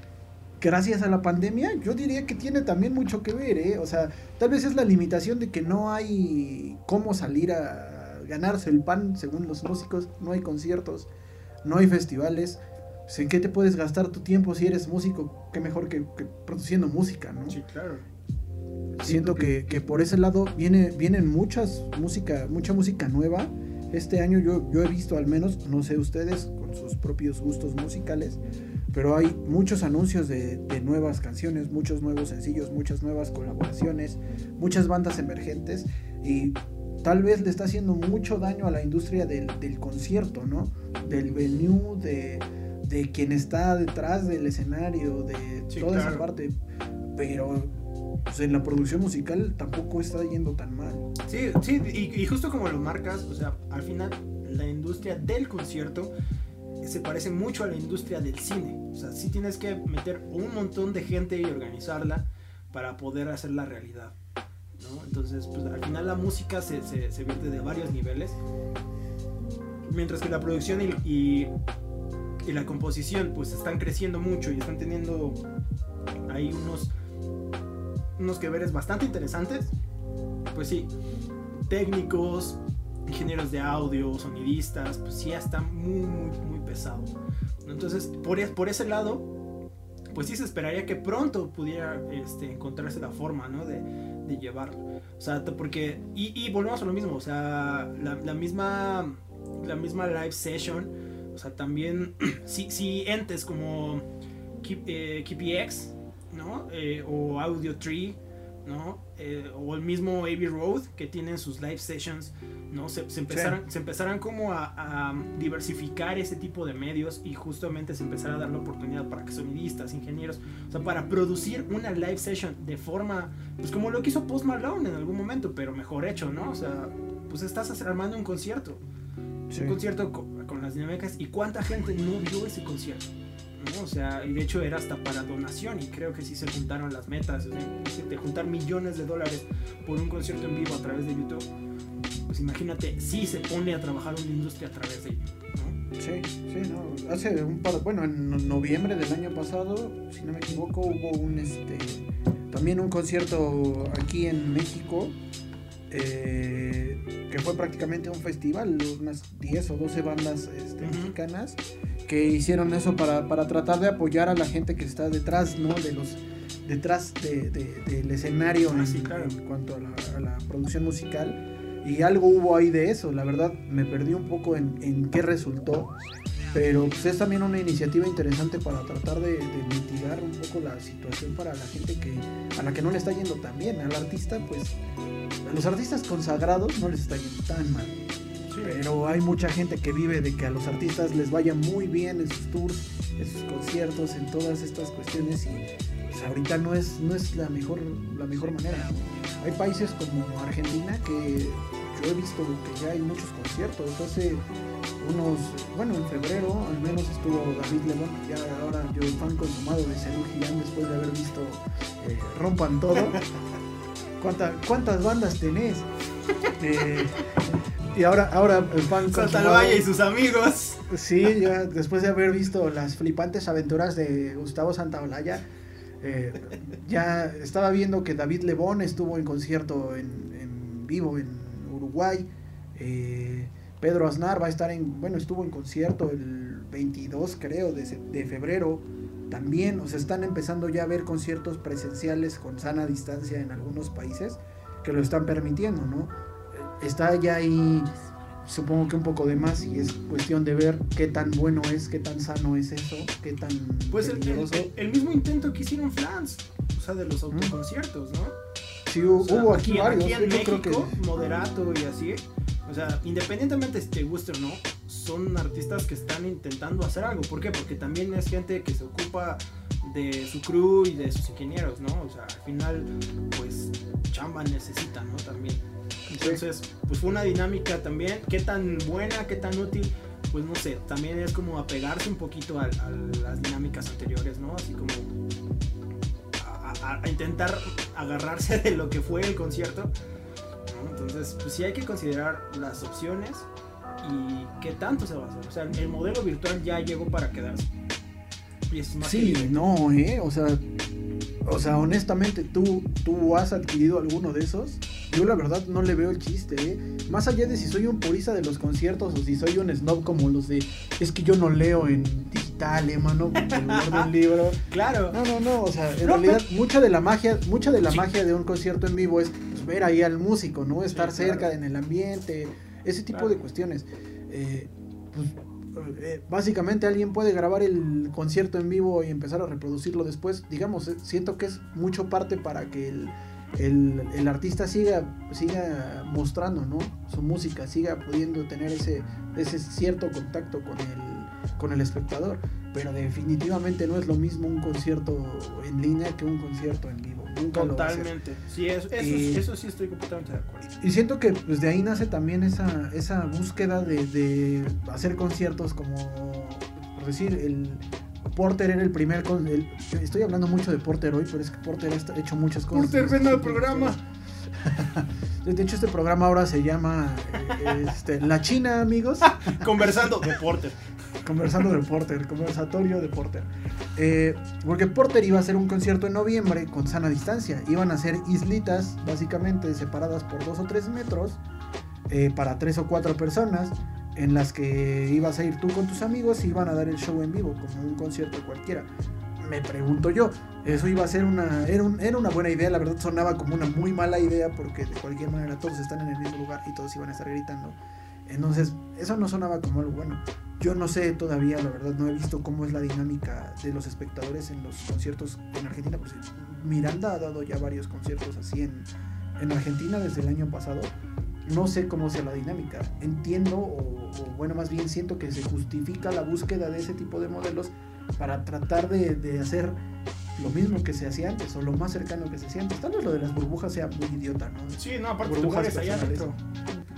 Gracias a la pandemia, yo diría que tiene también mucho que ver, ¿eh? O sea, tal vez es la limitación de que no hay cómo salir a ganarse el pan, según los músicos, no hay conciertos, no hay festivales. Pues, ¿En qué te puedes gastar tu tiempo si eres músico? Qué mejor que, que produciendo música, ¿no? Sí, claro. Siento que, que, por ese lado viene, vienen muchas música, mucha música nueva. Este año yo, yo he visto al menos, no sé ustedes, con sus propios gustos musicales, pero hay muchos anuncios de, de, nuevas canciones, muchos nuevos sencillos, muchas nuevas colaboraciones, muchas bandas emergentes y tal vez le está haciendo mucho daño a la industria del, del concierto, ¿no? Del venue, de, de, quien está detrás del escenario, de sí, toda claro. esa parte, pero pues, en la producción musical tampoco está yendo tan mal. Sí, sí, y, y justo como lo marcas, o sea, al final la industria del concierto se parece mucho a la industria del cine. O sea, sí tienes que meter un montón de gente y organizarla para poder hacer la realidad. ¿no? Entonces, pues al final la música se, se, se, vierte de varios niveles. Mientras que la producción y, y, y la composición pues están creciendo mucho y están teniendo ahí unos unos que veres bastante interesantes pues sí técnicos ingenieros de audio sonidistas pues sí está muy muy muy entonces por, e, por ese lado pues sí se esperaría que pronto pudiera este, encontrarse la forma ¿no? de, llevarlo o sea porque y, volvemos a lo mismo o sea la, la misma la misma live session o sea, también si, si entes como Keep, eh, KPX, ¿no? Eh, o Audio Tree, ¿no? Eh, o el mismo Abbey Road que tienen sus live sessions, ¿no? Se, se empezaron, se empezaron como a, a, diversificar ese tipo de medios y justamente se empezara a dar la oportunidad para que sonidistas, ingenieros, o sea, para producir una live session de forma, pues como lo que hizo Post Malone en algún momento, pero mejor hecho, ¿no? O sea, pues estás armando un concierto. Sí. Un concierto con, con, las dinámicas y cuánta gente no vio ese concierto. ¿No? O sea, y de hecho era hasta para donación y creo que sí se juntaron las metas. O sea, de juntar millones de dólares por un concierto en vivo a través de YouTube. Pues imagínate, sí se pone a trabajar una industria a través de ello. ¿no? Sí, sí, no. Hace un par, bueno, en noviembre del año pasado, si no me equivoco, hubo un, este, también un concierto aquí en México eh, que fue prácticamente un festival, unas 10 o 12 bandas este, uh -huh. mexicanas que hicieron eso para, para, tratar de apoyar a la gente que está detrás, ¿no? De los detrás de, de, del escenario Ah, en, en, cuanto a la, a la, producción musical. Y algo hubo ahí de eso, la verdad me perdí un poco en, en qué resultó. Pero pues, es también una iniciativa interesante para tratar de, de, mitigar un poco la situación para la gente que a la que no le está yendo tan bien. Al artista, pues, a los artistas consagrados no les está yendo tan mal. Pero hay mucha gente que vive de que a los artistas les vaya muy bien en sus tours, en sus conciertos, en todas estas cuestiones y pues, ahorita no es, no es la, mejor, la mejor manera. Hay países como Argentina que yo he visto que ya hay muchos conciertos. Hace unos, bueno, en febrero al menos estuvo David Lebón, ya ahora yo fan consumado de Serú Girán después de haber visto eh, Rompan Todo. ¿Cuánta, ¿Cuántas bandas tenés? Eh, y ahora, ahora fan Valle y sus amigos. Sí, ya después de haber visto las flipantes aventuras de Gustavo Santaolalla, eh, ya estaba viendo que David Lebón estuvo en concierto en, en vivo en Uruguay. Eh, Pedro Aznar va a estar en, bueno, estuvo en concierto el 22 creo de, de, febrero también, o sea, están empezando ya a ver conciertos presenciales con sana distancia en algunos países que lo están permitiendo, ¿no? Está ya ahí, supongo que un poco de más y es cuestión de ver qué tan bueno es, qué tan sano es eso, qué tan... Pues el, el, el, mismo intento que hicieron Flans, o sea, de los autoconciertos, ¿no? Sí, hubo, o sea, hubo aquí, aquí, varios. Aquí en México, creo que... Moderato y así, o sea, independientemente si te guste o no, son artistas que están intentando hacer algo. ¿Por qué? Porque también es gente que se ocupa de su crew y de sus ingenieros, ¿no? O sea, al final, pues, chamba necesitan, ¿no? También. Entonces, pues fue una dinámica también. ¿Qué tan buena, qué tan útil? Pues no sé, también es como apegarse un poquito a, a las dinámicas anteriores, ¿no? Así como a, a, intentar agarrarse de lo que fue el concierto entonces, pues sí hay que considerar las opciones y qué tanto se va a hacer. O sea, el modelo virtual ya llegó para quedarse. Y es más sí, que no, ¿eh? O sea, o sea, honestamente, ¿tú, ¿tú has adquirido alguno de esos? Yo la verdad no le veo el chiste, ¿eh? Más allá de si soy un purista de los conciertos o si soy un snob como los de... Es que yo no leo en digital, ¿eh, mano? un libro. Claro. No, no, no. O sea, en no, realidad pero... mucha de la magia, mucha de la sí. magia de un concierto en vivo es pues, ver ahí al músico, ¿no? Estar sí, cerca claro. en el ambiente, ese tipo claro. de cuestiones. Eh, pues básicamente alguien puede grabar el concierto en vivo y empezar a reproducirlo después. Digamos, eh, siento que es mucho parte para que el, el, el, artista siga, siga mostrando ¿no? su música, siga pudiendo tener ese, ese cierto contacto con el, con el espectador. Pero definitivamente no es lo mismo un concierto en línea que un concierto en vivo. Nunca Totalmente. Sí, eso, eso, y, eso, sí estoy completamente de acuerdo. Y siento que pues, de ahí nace también esa, esa búsqueda de, de hacer conciertos como, por decir, el, Porter era el primer. Con, el, estoy hablando mucho de Porter hoy, pero es que Porter ha hecho muchas cosas. Porter, ven al programa. De hecho, este programa ahora se llama este, La China, amigos. Conversando de Porter. Conversando de Porter, conversatorio de Porter. Eh, porque Porter iba a hacer un concierto en noviembre con sana distancia. Iban a ser islitas, básicamente separadas por dos o tres metros, eh, para tres o cuatro personas, en las que ibas a ir tú con tus amigos y iban a dar el show en vivo, como un concierto cualquiera. Me pregunto yo, eso iba a ser una. Era, era una buena idea, la verdad sonaba como una muy mala idea, porque de cualquier manera todos están en el mismo lugar y todos iban a estar gritando. Entonces, eso no sonaba como algo bueno. Yo no sé todavía, la verdad, no he visto cómo es la dinámica de los espectadores en los conciertos en Argentina. Pues Miranda ha dado ya varios conciertos así en, en Argentina desde el año pasado. No sé cómo sea la dinámica. Entiendo, o, bueno, más bien siento que se justifica la búsqueda de ese tipo de modelos para tratar de, de hacer lo mismo que se hacía antes o lo más cercano que se hacía antes. Tal vez lo de las burbujas sea muy idiota, ¿no? Sí, no, aparte burbujas allá adentro.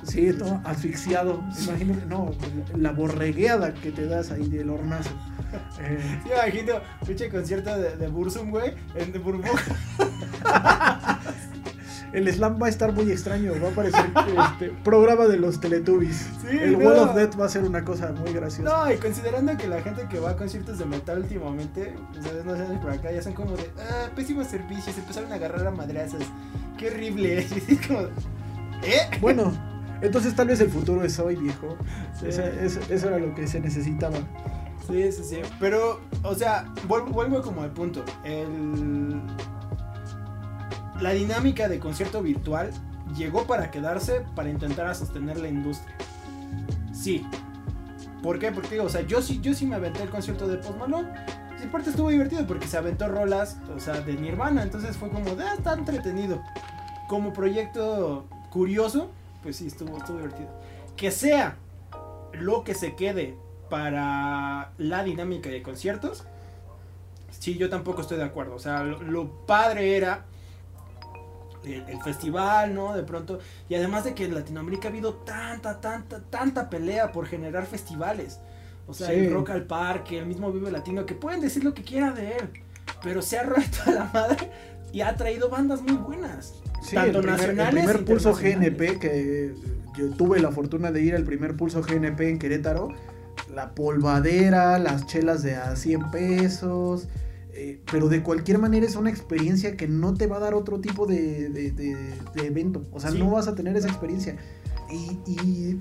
Sí, todo asfixiado. Imagínate, no, la borregueada que te das ahí del hornazo. Eh. Sí, imagino, pinche concierto de, de Bursum, güey, en de burbuja. el slam va a estar muy extraño, va a parecer este, programa de los Teletubbies. el Wall of Death va a ser una cosa muy graciosa. No, y considerando que la gente que va a conciertos de metal últimamente, ¿sabes? no sé, por acá ya son como de, ah, pésimos servicios, empezaron a agarrar a madrazas. Qué horrible. como, ¿eh? Bueno, entonces tal vez el futuro es hoy, viejo. eso era lo que se necesitaba. Sí, sí, sí. Pero, o sea, vuelvo, vuelvo como al punto. El la dinámica de concierto virtual llegó para quedarse para intentar sostener la industria. Sí. ¿Por qué? Porque o sea, yo sí, yo sí me aventé el concierto de Post Malone. Y aparte estuvo divertido porque se aventó rolas, o sea, de Nirvana. Entonces fue como, ah, está entretenido. Como proyecto curioso, pues sí, estuvo, estuvo divertido. Que sea lo que se quede para la dinámica de conciertos, sí, yo tampoco estoy de acuerdo. O sea, lo padre era el, festival, ¿no? De pronto. Y además de que en Latinoamérica ha habido tanta, tanta, tanta pelea por generar festivales. O sea, el Rock al Parque, el mismo Vive Latino, que pueden decir lo que quieran de él. Pero se ha roto a la madre y ha traído bandas muy buenas. tanto nacionales. El primer pulso GNP, que yo tuve la fortuna de ir al primer pulso GNP en Querétaro. La polvadera, las chelas de a 100 pesos eh, pero de cualquier manera es una experiencia que no te va a dar otro tipo de, evento. O sea, no vas a tener esa experiencia. Y,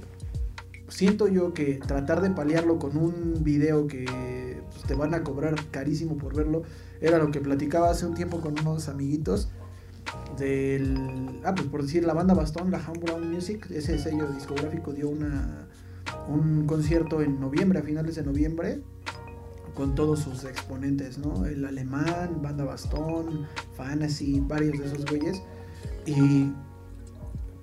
siento yo que tratar de paliarlo con un video que pues, te van a cobrar carísimo por verlo, era lo que platicaba hace un tiempo con unos amiguitos del... Ah, pues por decir, la banda Bastón, la Brown Music, ese sello discográfico dio una, un concierto en noviembre, a finales de noviembre, con todos sus exponentes, ¿no? El alemán, Banda Bastón, Fantasy, varios de esos güeyes. Y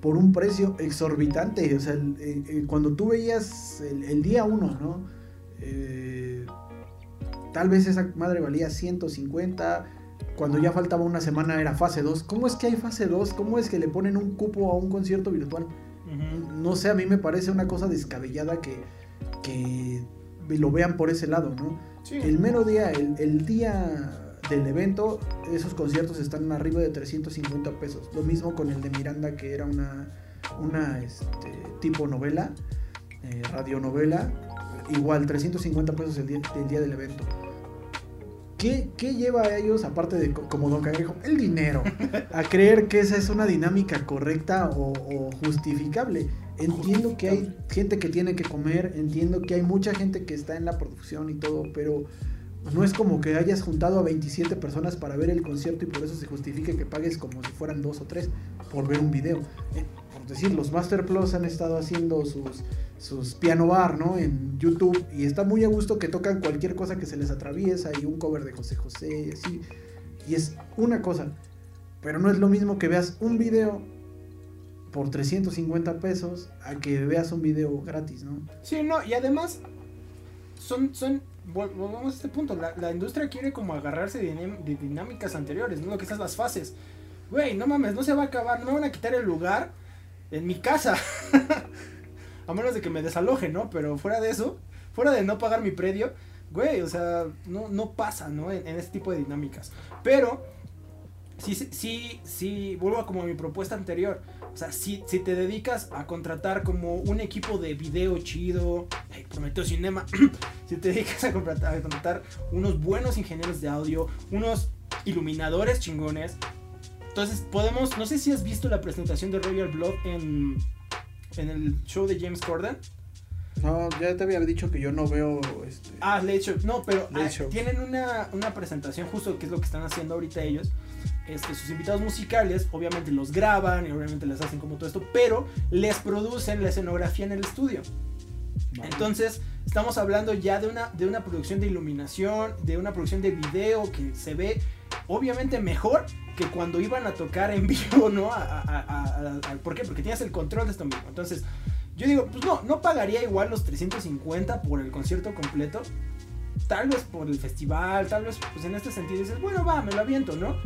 por un precio exorbitante. O sea, eh, eh, cuando tú veías el, día uno, ¿no? Eh, tal vez esa madre valía 150. Cuando ya faltaba una semana era fase 2. ¿Cómo es que hay fase 2? ¿Cómo es que le ponen un cupo a un concierto virtual? No sé, a mí me parece una cosa descabellada que, que lo vean por ese lado, ¿no? El mero día, el, día del evento, esos conciertos están arriba de 350 pesos. Lo mismo con el de Miranda, que era una, una este, tipo novela, eh, radionovela. Igual, 350 pesos el día, el día del evento. ¿Qué, ¿Qué, lleva a ellos, aparte de como Don Cangrejo, el dinero, a creer que esa es una dinámica correcta o, o justificable? Entiendo que hay gente que tiene que comer, entiendo que hay mucha gente que está en la producción y todo, pero no es como que hayas juntado a 27 personas para ver el concierto y por eso se justifique que pagues como si fueran dos o tres por ver un video. Eh, por decir, los Master Plus han estado haciendo sus, sus piano bar, ¿no? En YouTube y está muy a gusto que tocan cualquier cosa que se les atraviesa y un cover de José José y así. Y es una cosa, pero no es lo mismo que veas un video por 350 pesos a que veas un video gratis, ¿no? Sí, no, y además son, son, a este punto, la, industria quiere como agarrarse de, dinámicas anteriores, ¿no? Lo que estás las fases. Güey, no mames, no se va a acabar, no me van a quitar el lugar en mi casa. a menos de que me desaloje, ¿no? Pero fuera de eso, fuera de no pagar mi predio, güey, o sea, no, no pasa, ¿no? En este tipo de dinámicas. Pero sí, sí, sí, vuelvo a como mi propuesta anterior. O sea, si, si te dedicas a contratar como un equipo de video chido, ay, Prometeo Cinema, si te dedicas a contratar, a contratar unos buenos ingenieros de audio, unos iluminadores chingones, entonces podemos, no sé si has visto la presentación de Royal Blood en, en el show de James Corden. No, ya te había dicho que yo no veo este. Ah, Late Show. No, pero ah, Show. tienen una, una presentación justo que es lo que están haciendo ahorita ellos. Este, sus invitados musicales, obviamente los graban y obviamente les hacen como todo esto, pero les producen la escenografía en el estudio. Vale. Entonces, estamos hablando ya de una, de una producción de iluminación, de una producción de video que se ve obviamente mejor que cuando iban a tocar en vivo, ¿no? A- a- ¿Por qué? Porque tienes el control de esto mismo. Entonces, yo digo, pues no, no pagaría igual los 350 por el concierto completo. Tal vez por el festival, tal vez, pues en este sentido dices, bueno, va, me lo aviento, ¿no?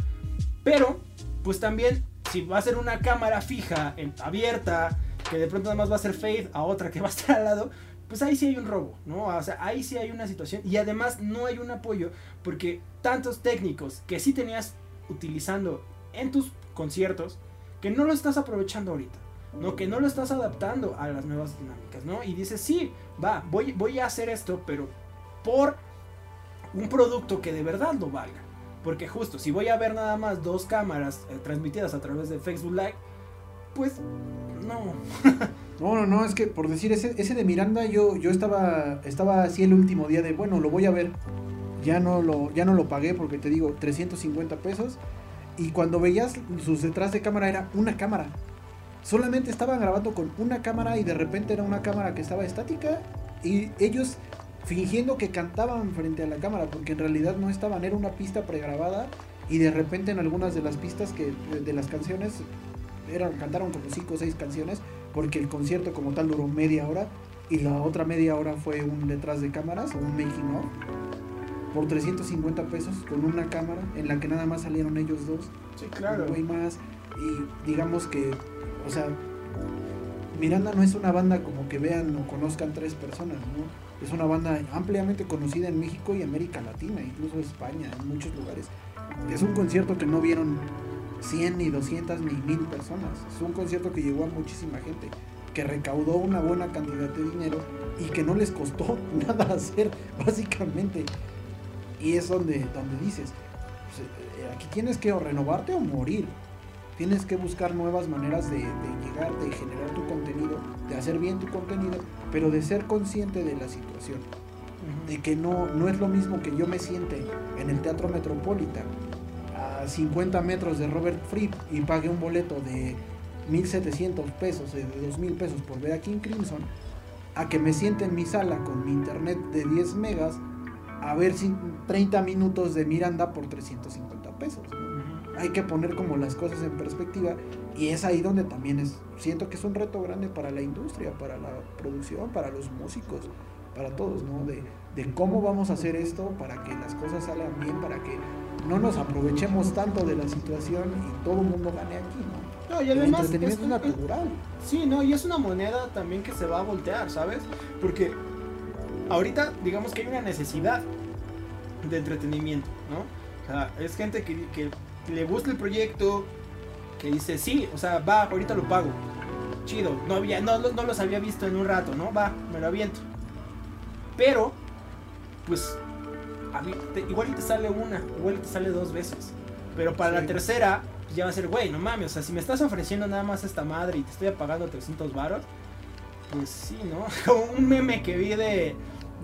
Pero, pues también, si va a ser una cámara fija, abierta, que de pronto nada más va a ser fade a otra que va a estar al lado, pues ahí sí hay un robo, ¿no? O sea, ahí sí hay una situación y además no hay un apoyo porque tantos técnicos que sí tenías utilizando en tus conciertos que no lo estás aprovechando ahorita, ¿no? Que no lo estás adaptando a las nuevas dinámicas, ¿no? Y dices, sí, va, voy, a hacer esto, pero por un producto que de verdad lo valga. Porque justo, si voy a ver nada más dos cámaras eh, transmitidas a través de Facebook Live, pues no. No, no, no, es que por decir, ese, ese de Miranda, yo, yo estaba, estaba así el último día de, bueno, lo voy a ver. Ya no lo, ya no lo pagué porque te digo, 350 pesos. Y cuando veías sus detrás de cámara era una cámara. Solamente estaban grabando con una cámara y de repente era una cámara que estaba estática. Y ellos fingiendo que cantaban frente a la cámara porque en realidad no estaban, era una pista pregrabada. Y de repente en algunas de las pistas que, de, las canciones, eran, cantaron como 5 o 6 canciones porque el concierto como tal duró media hora y la otra media hora fue un detrás de cámaras o un making of por 350 pesos con una cámara en la que nada más salieron ellos dos Sí, no hay más y digamos que o sea Miranda no es una banda como que vean o conozcan tres personas no es una banda ampliamente conocida en México y América Latina incluso España en muchos lugares es un concierto que no vieron 100 ni 200 ni 1000 personas. Es un concierto que llegó a muchísima gente, que recaudó una buena cantidad de dinero y que no les costó nada hacer, básicamente. Y es donde, donde dices, pues, eh, aquí tienes que o renovarte o morir. Tienes que buscar nuevas maneras de, de llegar, de generar tu contenido, de hacer bien tu contenido, pero de ser consciente de la situación de que no, no es lo mismo que yo me siente en el Teatro Metropolitan a 50 metros de Robert Fripp y pague un boleto de 1.700 pesos, de 2.000 pesos por ver a King Crimson, a que me siente en mi sala con mi internet de 10 megas a ver si 30 minutos de Miranda por 350 pesos. ¿no? Hay que poner como las cosas en perspectiva y es ahí donde también es, siento que es un reto grande para la industria, para la producción, para los músicos, para todos, ¿no? De, de cómo vamos a hacer esto para que las cosas salgan bien, para que no nos aprovechemos tanto de la situación y todo el mundo gane aquí, ¿no? No, y El además entretenimiento es es- natural. Sí, no, y es una moneda también que se va a voltear, ¿sabes? Porque ahorita digamos que hay una necesidad de entretenimiento, ¿no? O sea, es gente que, que le gusta el proyecto, que dice, sí, o sea, va, ahorita lo pago. Chido, no, había, no, no los había visto en un rato, ¿no? Va, me lo aviento. Pero, pues, a mí, te- igual te sale una, igual te sale dos veces. Pero para la tercera, pues ya va a ser, güey, no mames, o sea, si me estás ofreciendo nada más esta madre y te estoy pagando 300 varos, pues sí, ¿no? Como un meme que vi de,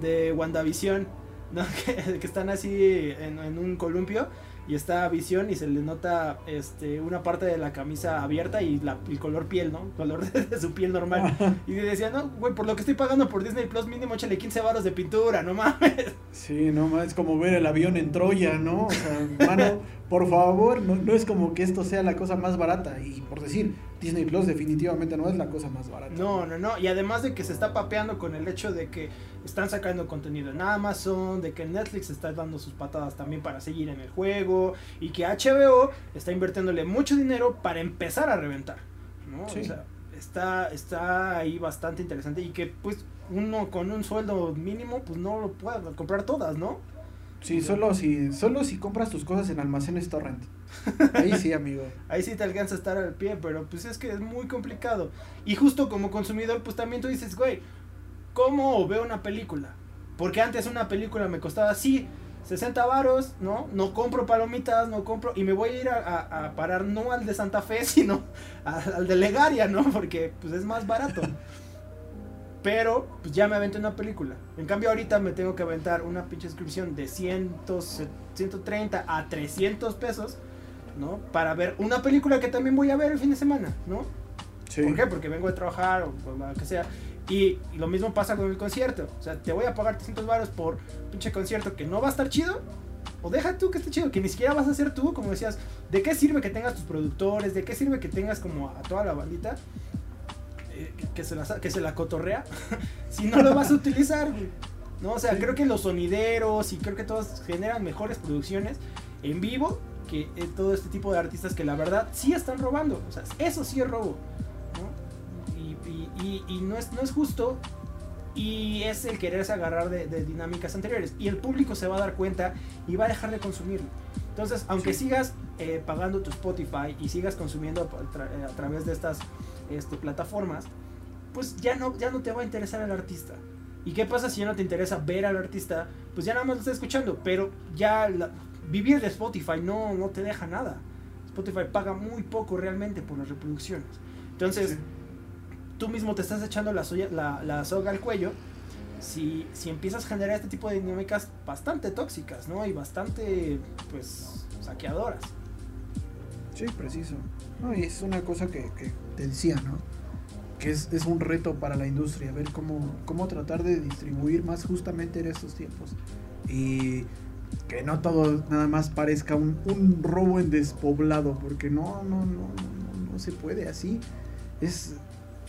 de WandaVision, ¿no? Que, que están así en, en un columpio y está Visión y se le nota este, una parte de la camisa abierta y la, el color piel, ¿no? El color de, su piel normal. Y decía, no, güey, por lo que estoy pagando por Disney Plus, mínimo échale 15 varos de pintura, no mames. Sí, no más, es como ver el avión en Troya, ¿no? O sea, mano, por favor, no, no es como que esto sea la cosa más barata. Y por decir, Disney Plus definitivamente no es la cosa más barata. No, no, no. Y además de que se está papeando con el hecho de que están sacando contenido en Amazon, de que Netflix está dando sus patadas también para seguir en el juego y que HBO está invirtiéndole mucho dinero para empezar a reventar. ¿no? Sí. O sea, está, está ahí bastante interesante y que pues uno con un sueldo mínimo pues no lo puede comprar todas, ¿no? Sí, solo si, solo si compras tus cosas en almacenes torrent. Ahí sí, amigo. Ahí sí te alcanza a estar al pie, pero pues es que es muy complicado. Y justo como consumidor, pues también tú dices, güey, ¿cómo veo una película? Porque antes una película me costaba así, 60 varos, ¿no? No compro palomitas, no compro. Y me voy a ir a, parar no al de Santa Fe, sino al de Legaria, ¿no? Porque pues es más barato. Pero pues ya me aventé una película. En cambio ahorita me tengo que aventar una pinche suscripción de 100, 130 a 300 pesos, ¿no? Para ver una película que también voy a ver el fin de semana, ¿no? ¿Por qué? Porque vengo de trabajar o, lo que sea. Y, lo mismo pasa con el concierto. O sea, te voy a pagar 300 baros por pinche concierto que no va a estar chido. O deja tú que esté chido, que ni siquiera vas a hacer tú, como decías. ¿De qué sirve que tengas tus productores? ¿De qué sirve que tengas como a toda la bandita? Eh, que, se la, que se la cotorrea. si no lo vas a utilizar, ¿No? O sea, creo que los sonideros y creo que todos generan mejores producciones en vivo que eh, todo este tipo de artistas que la verdad sí están robando. O sea, eso sí es robo y, no, es, no es justo y es el quererse agarrar de, dinámicas anteriores y el público se va a dar cuenta y va a dejar de consumirlo. Entonces, aunque sigas eh, pagando tu Spotify y sigas consumiendo a, través de estas este, plataformas, pues ya no, ya no te va a interesar el artista. ¿Y qué pasa si ya no te interesa ver al artista? Pues ya nada más lo estás escuchando, pero ya vivir de Spotify no, no te deja nada. Spotify paga muy poco realmente por las reproducciones. Entonces, tú mismo te estás echando la, la, soga al cuello si, si, empiezas a generar este tipo de dinámicas bastante tóxicas, ¿no? Y bastante, pues, saqueadoras. Sí, preciso. No, y es una cosa que, te decía, ¿no? Que es, un reto para la industria, ver cómo, cómo tratar de distribuir más justamente en estos tiempos. Y que no todo nada más parezca un, un robo en despoblado, porque no, no, no, no, no se puede así. Es,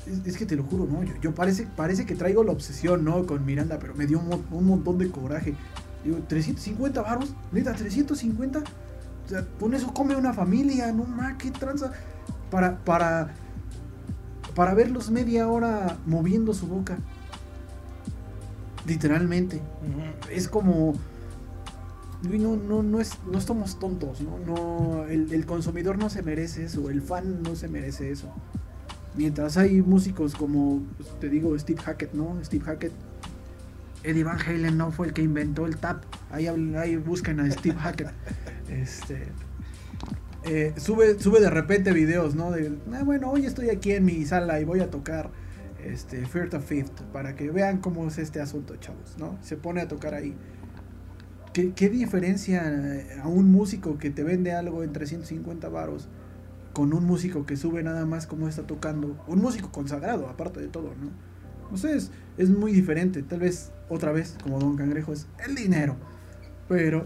es, que te lo juro, ¿no? Yo, parece, parece que traigo la obsesión, ¿no? Con Miranda, pero me dio un, montón de coraje. Digo, 350 baros, neta, 350. O sea, con eso come una familia, no más, qué tranza. Para, para, para verlos media hora moviendo su boca. Literalmente. Es como. No, no, no, es, no estamos tontos, ¿no? no el, el consumidor no se merece eso, el fan no se merece eso. Mientras hay músicos como, pues, te digo, Steve Hackett, ¿no? Steve Hackett. Eddie Van Halen no fue el que inventó el tap. Ahí, ahí buscan a Steve Hackett. Este, eh, sube, sube de repente videos, ¿no? De, ah, bueno, hoy estoy aquí en mi sala y voy a tocar este, First of Fifth para que vean cómo es este asunto, chavos, ¿no? Se pone a tocar ahí. ¿Qué, qué diferencia a un músico que te vende algo en 350 varos? Con un músico que sube nada más como está tocando, un músico consagrado, aparte de todo, ¿no? Ustedes es muy diferente, tal vez otra vez, como Don Cangrejo, es el dinero, pero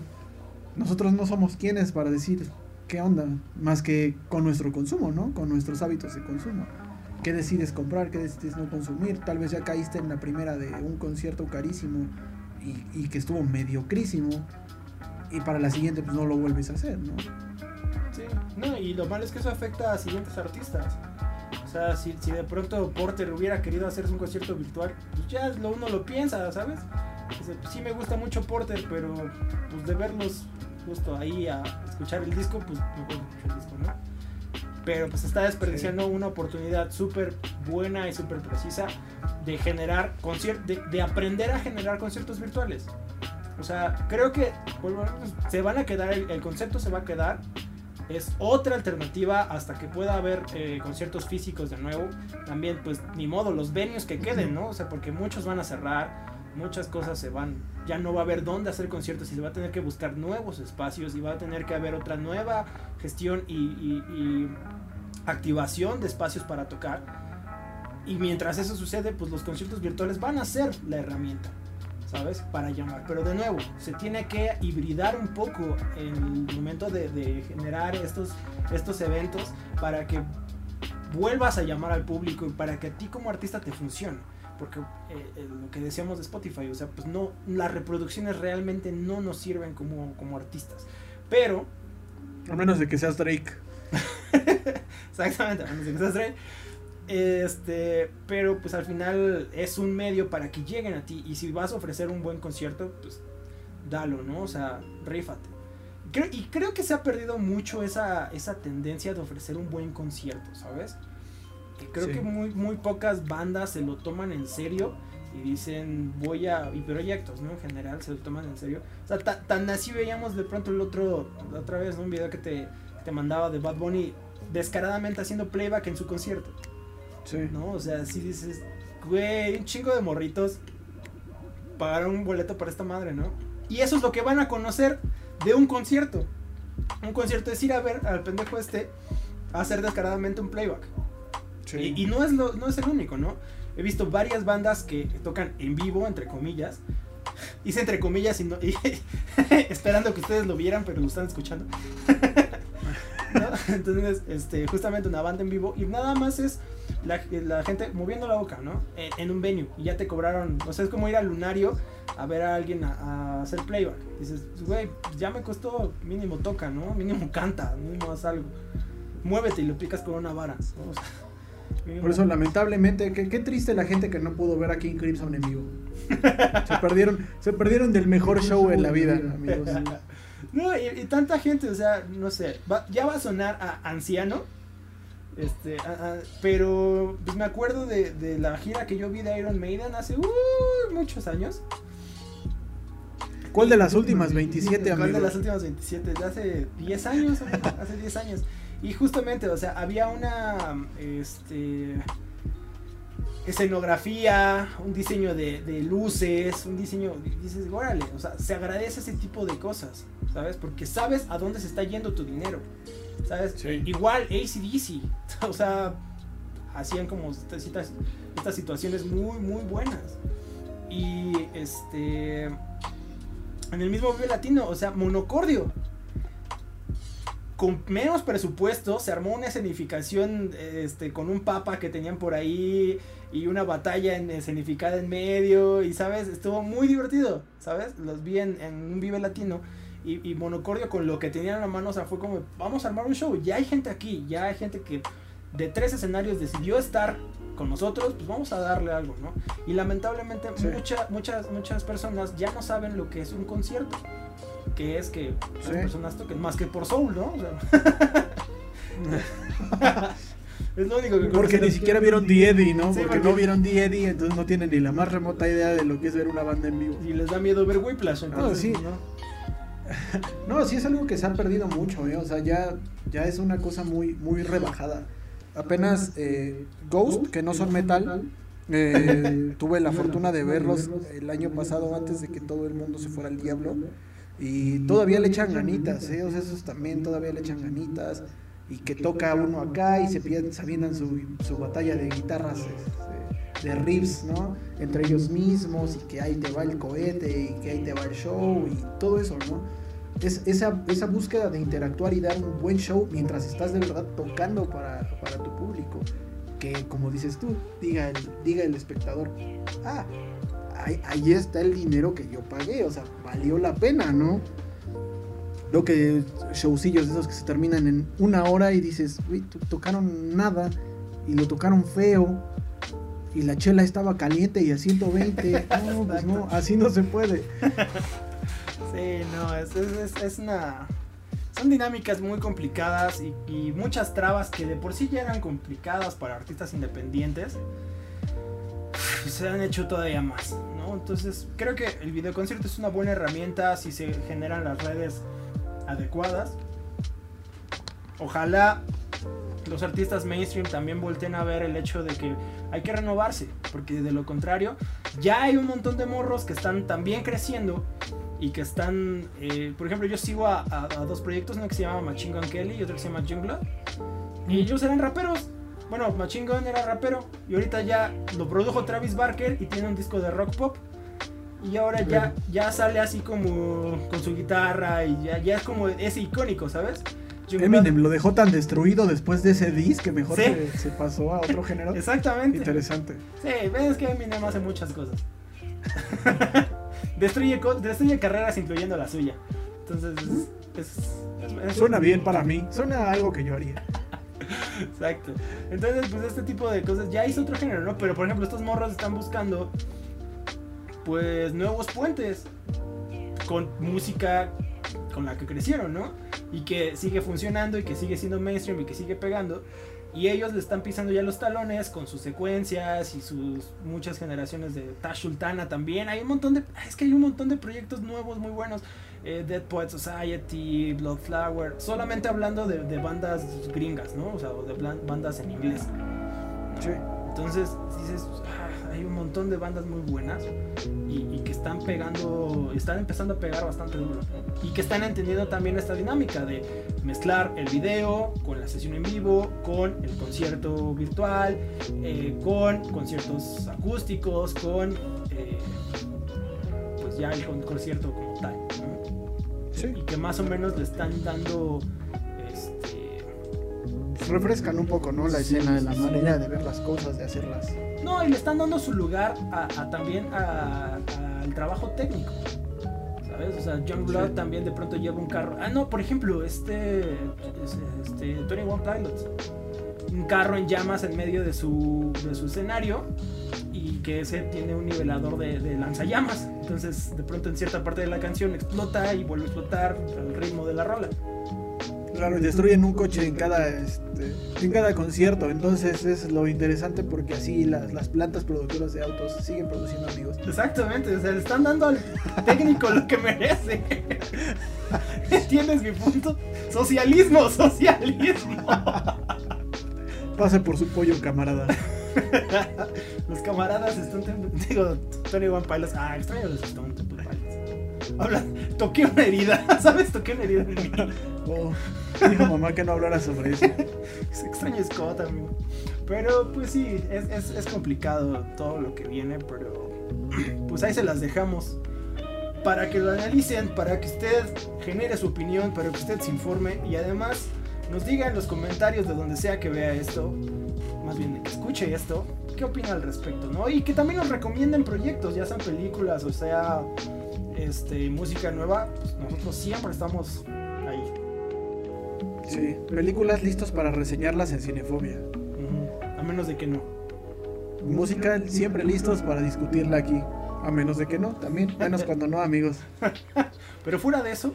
nosotros no somos quienes para decir qué onda, más que con nuestro consumo, ¿no? Con nuestros hábitos de consumo. ¿Qué decides comprar? ¿Qué decides no consumir? Tal vez ya caíste en la primera de un concierto carísimo y, y que estuvo mediocrísimo y para la siguiente pues no lo vuelves a hacer, ¿no? No, y lo malo es que eso afecta a siguientes artistas. O sea, si, si de pronto Porter hubiera querido hacerse un concierto virtual, pues ya lo, uno lo piensa, ¿sabes? Pues, sí me gusta mucho Porter, pero pues de verlos justo ahí a escuchar el disco, pues mejor el disco, ¿no? Pero pues está desperdiciando una oportunidad súper buena y súper precisa de generar conciertos, de, de, aprender a generar conciertos virtuales. O sea, creo que se van a quedar, el concepto se va a quedar, es otra alternativa hasta que pueda haber eh, conciertos físicos de nuevo. También, pues, ni modo, los venues que queden, ¿no? O sea, porque muchos van a cerrar, muchas cosas se van, ya no va a haber dónde hacer conciertos y se va a tener que buscar nuevos espacios y va a tener que haber otra nueva gestión y activación de espacios para tocar. Y mientras eso sucede, pues los conciertos virtuales van a ser la herramienta. ¿Sabes? Para llamar. Pero de nuevo, se tiene que hibridar un poco en el momento de, generar estos, estos eventos para que vuelvas a llamar al público y para que a ti como artista te funcione. Porque eh, eh, lo que decíamos de Spotify, o sea, pues no, las reproducciones realmente no nos sirven como, como artistas. Pero... A menos de que seas Drake. Exactamente, a menos de que seas Drake. Este, pero pues al final es un medio para que lleguen a ti. Y si vas a ofrecer un buen concierto, pues dalo, ¿no? O sea, rífate. Creo- y creo que se ha perdido mucho esa, esa tendencia de ofrecer un buen concierto, ¿sabes? Creo Sí. que muy, muy pocas bandas se lo toman en serio y dicen voy a... y proyectos, ¿no? En general se lo toman en serio. O sea, ta- tan así veíamos de pronto el otro, la otra vez, ¿no? un video que te, que te mandaba de Bad Bunny descaradamente haciendo playback en su concierto, Sí. ¿no? O sea, si dices, güey, un chingo de morritos pagaron un boleto para esta madre, ¿no? Y eso es lo que van a conocer de un concierto. Un concierto es ir a ver al pendejo este hacer descaradamente un playback. Sí. Y, y no, es lo, no es el único, ¿no? He visto varias bandas que tocan en vivo, entre comillas. Hice entre comillas y no- y- esperando que ustedes lo vieran, pero lo están escuchando. ¿No? Entonces, este, justamente una banda en vivo y nada más es la, la gente moviendo la boca, ¿no? En, en un venue y ya te cobraron, o sea, es como ir al lunario a ver a alguien a, a hacer playback. Dices, güey, ya me costó, mínimo toca, ¿no? Mínimo canta, mínimo haz algo. Muévete y lo picas con una vara. ¿no? O sea, mínimo- Por eso, lamentablemente, qué, qué triste la gente que no pudo ver a King Crimson en vivo. Se perdieron, se perdieron del mejor show en la vida, amigos. No, y, y tanta gente, o sea, no sé, va- ya va a sonar a anciano, este, a- a- pero pues me acuerdo de, de la gira que yo vi de Iron Maiden hace uh, muchos años. ¿Cuál de las últimas 27, ¿Cuál de las últimas 27? De hace 10 años, hace 10 años. Y justamente, o sea, había una, este, escenografía, un diseño de, de luces, un diseño, dices, órale, o sea, se agradece ese tipo de cosas, ¿sabes? Porque sabes a dónde se está yendo tu dinero, ¿sabes? Sí. Igual ACDC, o sea, hacían como estas, situaciones muy, muy buenas. Y este, en el mismo Vive Latino, o sea, monocordio. Con menos presupuesto se armó una escenificación este, con un papa que tenían por ahí y una batalla en, escenificada en medio y, ¿sabes? Estuvo muy divertido, ¿sabes? Los vi en, en un Vive Latino y, y Monocordio con lo que tenían en la mano, o sea, fue como, vamos a armar un show, ya hay gente aquí, ya hay gente que de tres escenarios decidió estar con nosotros, pues vamos a darle algo, ¿no? Y lamentablemente Sí. mucha- muchas, muchas personas ya no saben lo que es un concierto. Que es que las Sí. personas toquen más que por soul, ¿no? O sea, es lo único que Porque ni siquiera vieron The Eddie, ¿no? Sí, porque, porque- no vieron The Eddie, entonces no tienen ni la más remota idea de lo que es ver una banda en vivo. Y les da miedo ver Whiplash, entonces, sí. ¿no? No, sí es algo que se ha perdido mucho, ¿eh? O sea, ya, ya es una cosa muy, muy rebajada. Apenas eh, Ghost, que no son metal, eh, tuve la fortuna de verlos el año pasado antes de que todo el mundo se fuera al diablo. Y todavía le echan ganitas, ¿eh? O sea, esos también todavía le echan ganitas. Y que toca uno acá y se, se avientan su, su batalla de guitarras, este, de riffs, ¿no? Entre ellos mismos y que ahí te va el cohete y que ahí te va el show y todo eso, ¿no? Es esa, esa búsqueda de interactuar y dar un buen show mientras estás de verdad tocando para, para tu público. Que como dices tú, diga el, diga el espectador, ah, ahí, ahí está el dinero que yo pagué, o sea, valió la pena, ¿no? Lo que showcillos de esos que se terminan en una hora y dices, uy, tocaron nada y lo tocaron feo y la chela estaba caliente y a 120. No, pues no, así no se puede. Sí, no, es, es, es- una... Son dinámicas muy complicadas y, y muchas trabas que de por sí ya eran complicadas para artistas independientes. Se han hecho todavía más, ¿no? Entonces creo que el videoconcierto es una buena herramienta si se generan las redes adecuadas. Ojalá los artistas mainstream también volteen a ver el hecho de que hay que renovarse, porque de lo contrario ya hay un montón de morros que están también creciendo y que están, eh, por ejemplo, yo sigo a, a- a dos proyectos, uno que se llama Machine Gun Kelly y otro que se llama Jungle, y ellos eran raperos. Bueno, Machine Gun era rapero y ahorita ya lo produjo Travis Barker y tiene un disco de rock pop. Y ahora ya, ya sale así como con su guitarra y ya, ya es como ese icónico, ¿sabes? Eminem lo dejó tan destruido después de ese disc que mejor Sí. se, se pasó a otro género. Exactamente. Interesante. Sí, ves que Eminem hace muchas cosas. destruye, destruye carreras incluyendo la suya. Entonces, es, es- es- es- Suena bien para mí. Suena algo que yo haría. Exacto. Entonces, pues este tipo de cosas ya hizo otro género, ¿no? Pero por ejemplo, estos morros están buscando, pues, nuevos puentes. con música con la que crecieron, ¿no? Y que sigue funcionando y que sigue siendo mainstream y que sigue pegando. Y ellos le están pisando ya los talones con sus secuencias y sus muchas generaciones de Tash Sultana también. Hay un montón de. Es que hay un montón de proyectos nuevos muy buenos. Eh, Dead Poet Society, Bloodflower. Solamente hablando de, de bandas gringas, ¿no? O sea, o de bandas en inglés. Sí. Entonces dices, "Ah, hay un montón de bandas muy buenas y, y que están pegando, están empezando a pegar bastante duro. Y que están entendiendo también esta dinámica de mezclar el video con la sesión en vivo, con el concierto virtual, eh, con conciertos acústicos, con eh, pues ya el con- concierto como tal. ¿no? Sí. Y que más o menos le están dando este, Refrescan un poco, ¿no? La Sí, escena, sí, la manera de ver las cosas, de hacerlas. No, y le están dando su lugar a, a también a- al trabajo técnico. ¿Sabes? O sea, John Blood Sí. también de pronto lleva un carro. Ah, no, por ejemplo, este. es- Este. 21 Pilots. Un carro en llamas en medio de su, de su escenario. Y que ese tiene un nivelador de, de lanzallamas. Entonces, de pronto en cierta parte de la canción explota y vuelve a explotar al ritmo de la rola. Claro, destruyen un coche en cada, este, en cada concierto. Entonces es lo interesante porque así las, las plantas productoras de autos siguen produciendo amigos. Exactamente, o sea, le están dando al técnico lo que merece. ¿Entiendes mi punto? Socialismo, socialismo. Pase por su pollo, camarada. Los camaradas están. Digo, Tony One Pilots. Ah, extraño los Stone Temple Pilots. Habla, toqué una herida, ¿sabes? Toqué una herida en mí. Oh, dijo mamá que no hablara sobre eso. Es extraño Scott, amigo. Pero pues sí, es, es, es complicado todo lo que viene, pero pues ahí se las dejamos. Para que lo analicen, para que usted genere su opinión, para que usted se informe y además nos diga en los comentarios de donde sea que vea esto, más bien que escuche esto, qué opina al respecto, ¿no? Y que también nos recomienden proyectos, ya sean películas o sea este, música nueva, pues nosotros siempre estamos. Sí, películas listos para reseñarlas en Cinefobia. A menos de que no. Música siempre listos para discutirla aquí. A menos de que no, también. Menos cuando no, amigos. Pero fuera de eso,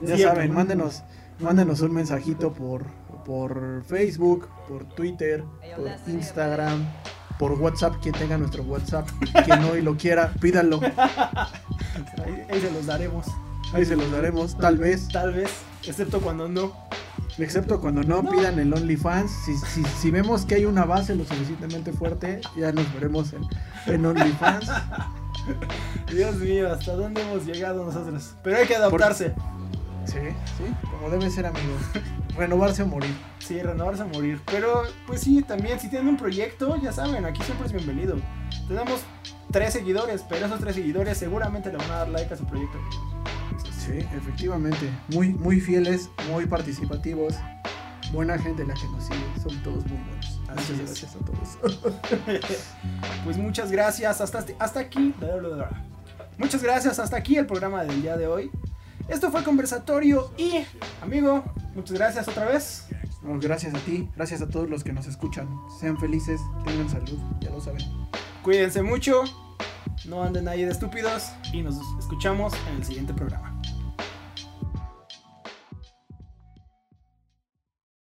Ya Siempre. saben, mándenos, mándenos un mensajito por, por Facebook, por Twitter, por Instagram, por WhatsApp, quien tenga nuestro WhatsApp, quien no y lo quiera, pídanlo. ahí, ahí se los daremos. Ahí se los daremos, tal vez. Tal vez, excepto cuando no. Excepto cuando no, No. pidan el OnlyFans. Si, si, si vemos que hay una base lo suficientemente fuerte, ya nos veremos en, en OnlyFans. Dios mío, ¿hasta dónde hemos llegado nosotros? Pero hay que adaptarse. Sí, sí, como debe ser, amigos. Renovarse o morir. Sí, renovarse a morir. Pero, pues sí, también si tienen un proyecto, ya saben, aquí siempre es bienvenido. Tenemos tres seguidores, pero esos tres seguidores seguramente le van a dar like a su proyecto. Sí, efectivamente. Muy, muy fieles, muy participativos. Buena gente la que nos sigue. Son todos muy buenos. Así Muchas es. gracias a todos. Pues muchas gracias. Hasta, hasta aquí. Muchas gracias. Hasta aquí el programa del día de hoy. Esto fue conversatorio y, amigo, muchas gracias otra vez. No, gracias a ti, gracias a todos los que nos escuchan. Sean felices, tengan salud, ya lo saben. Cuídense mucho. No anden ahí de estúpidos. Y nos escuchamos en el siguiente programa.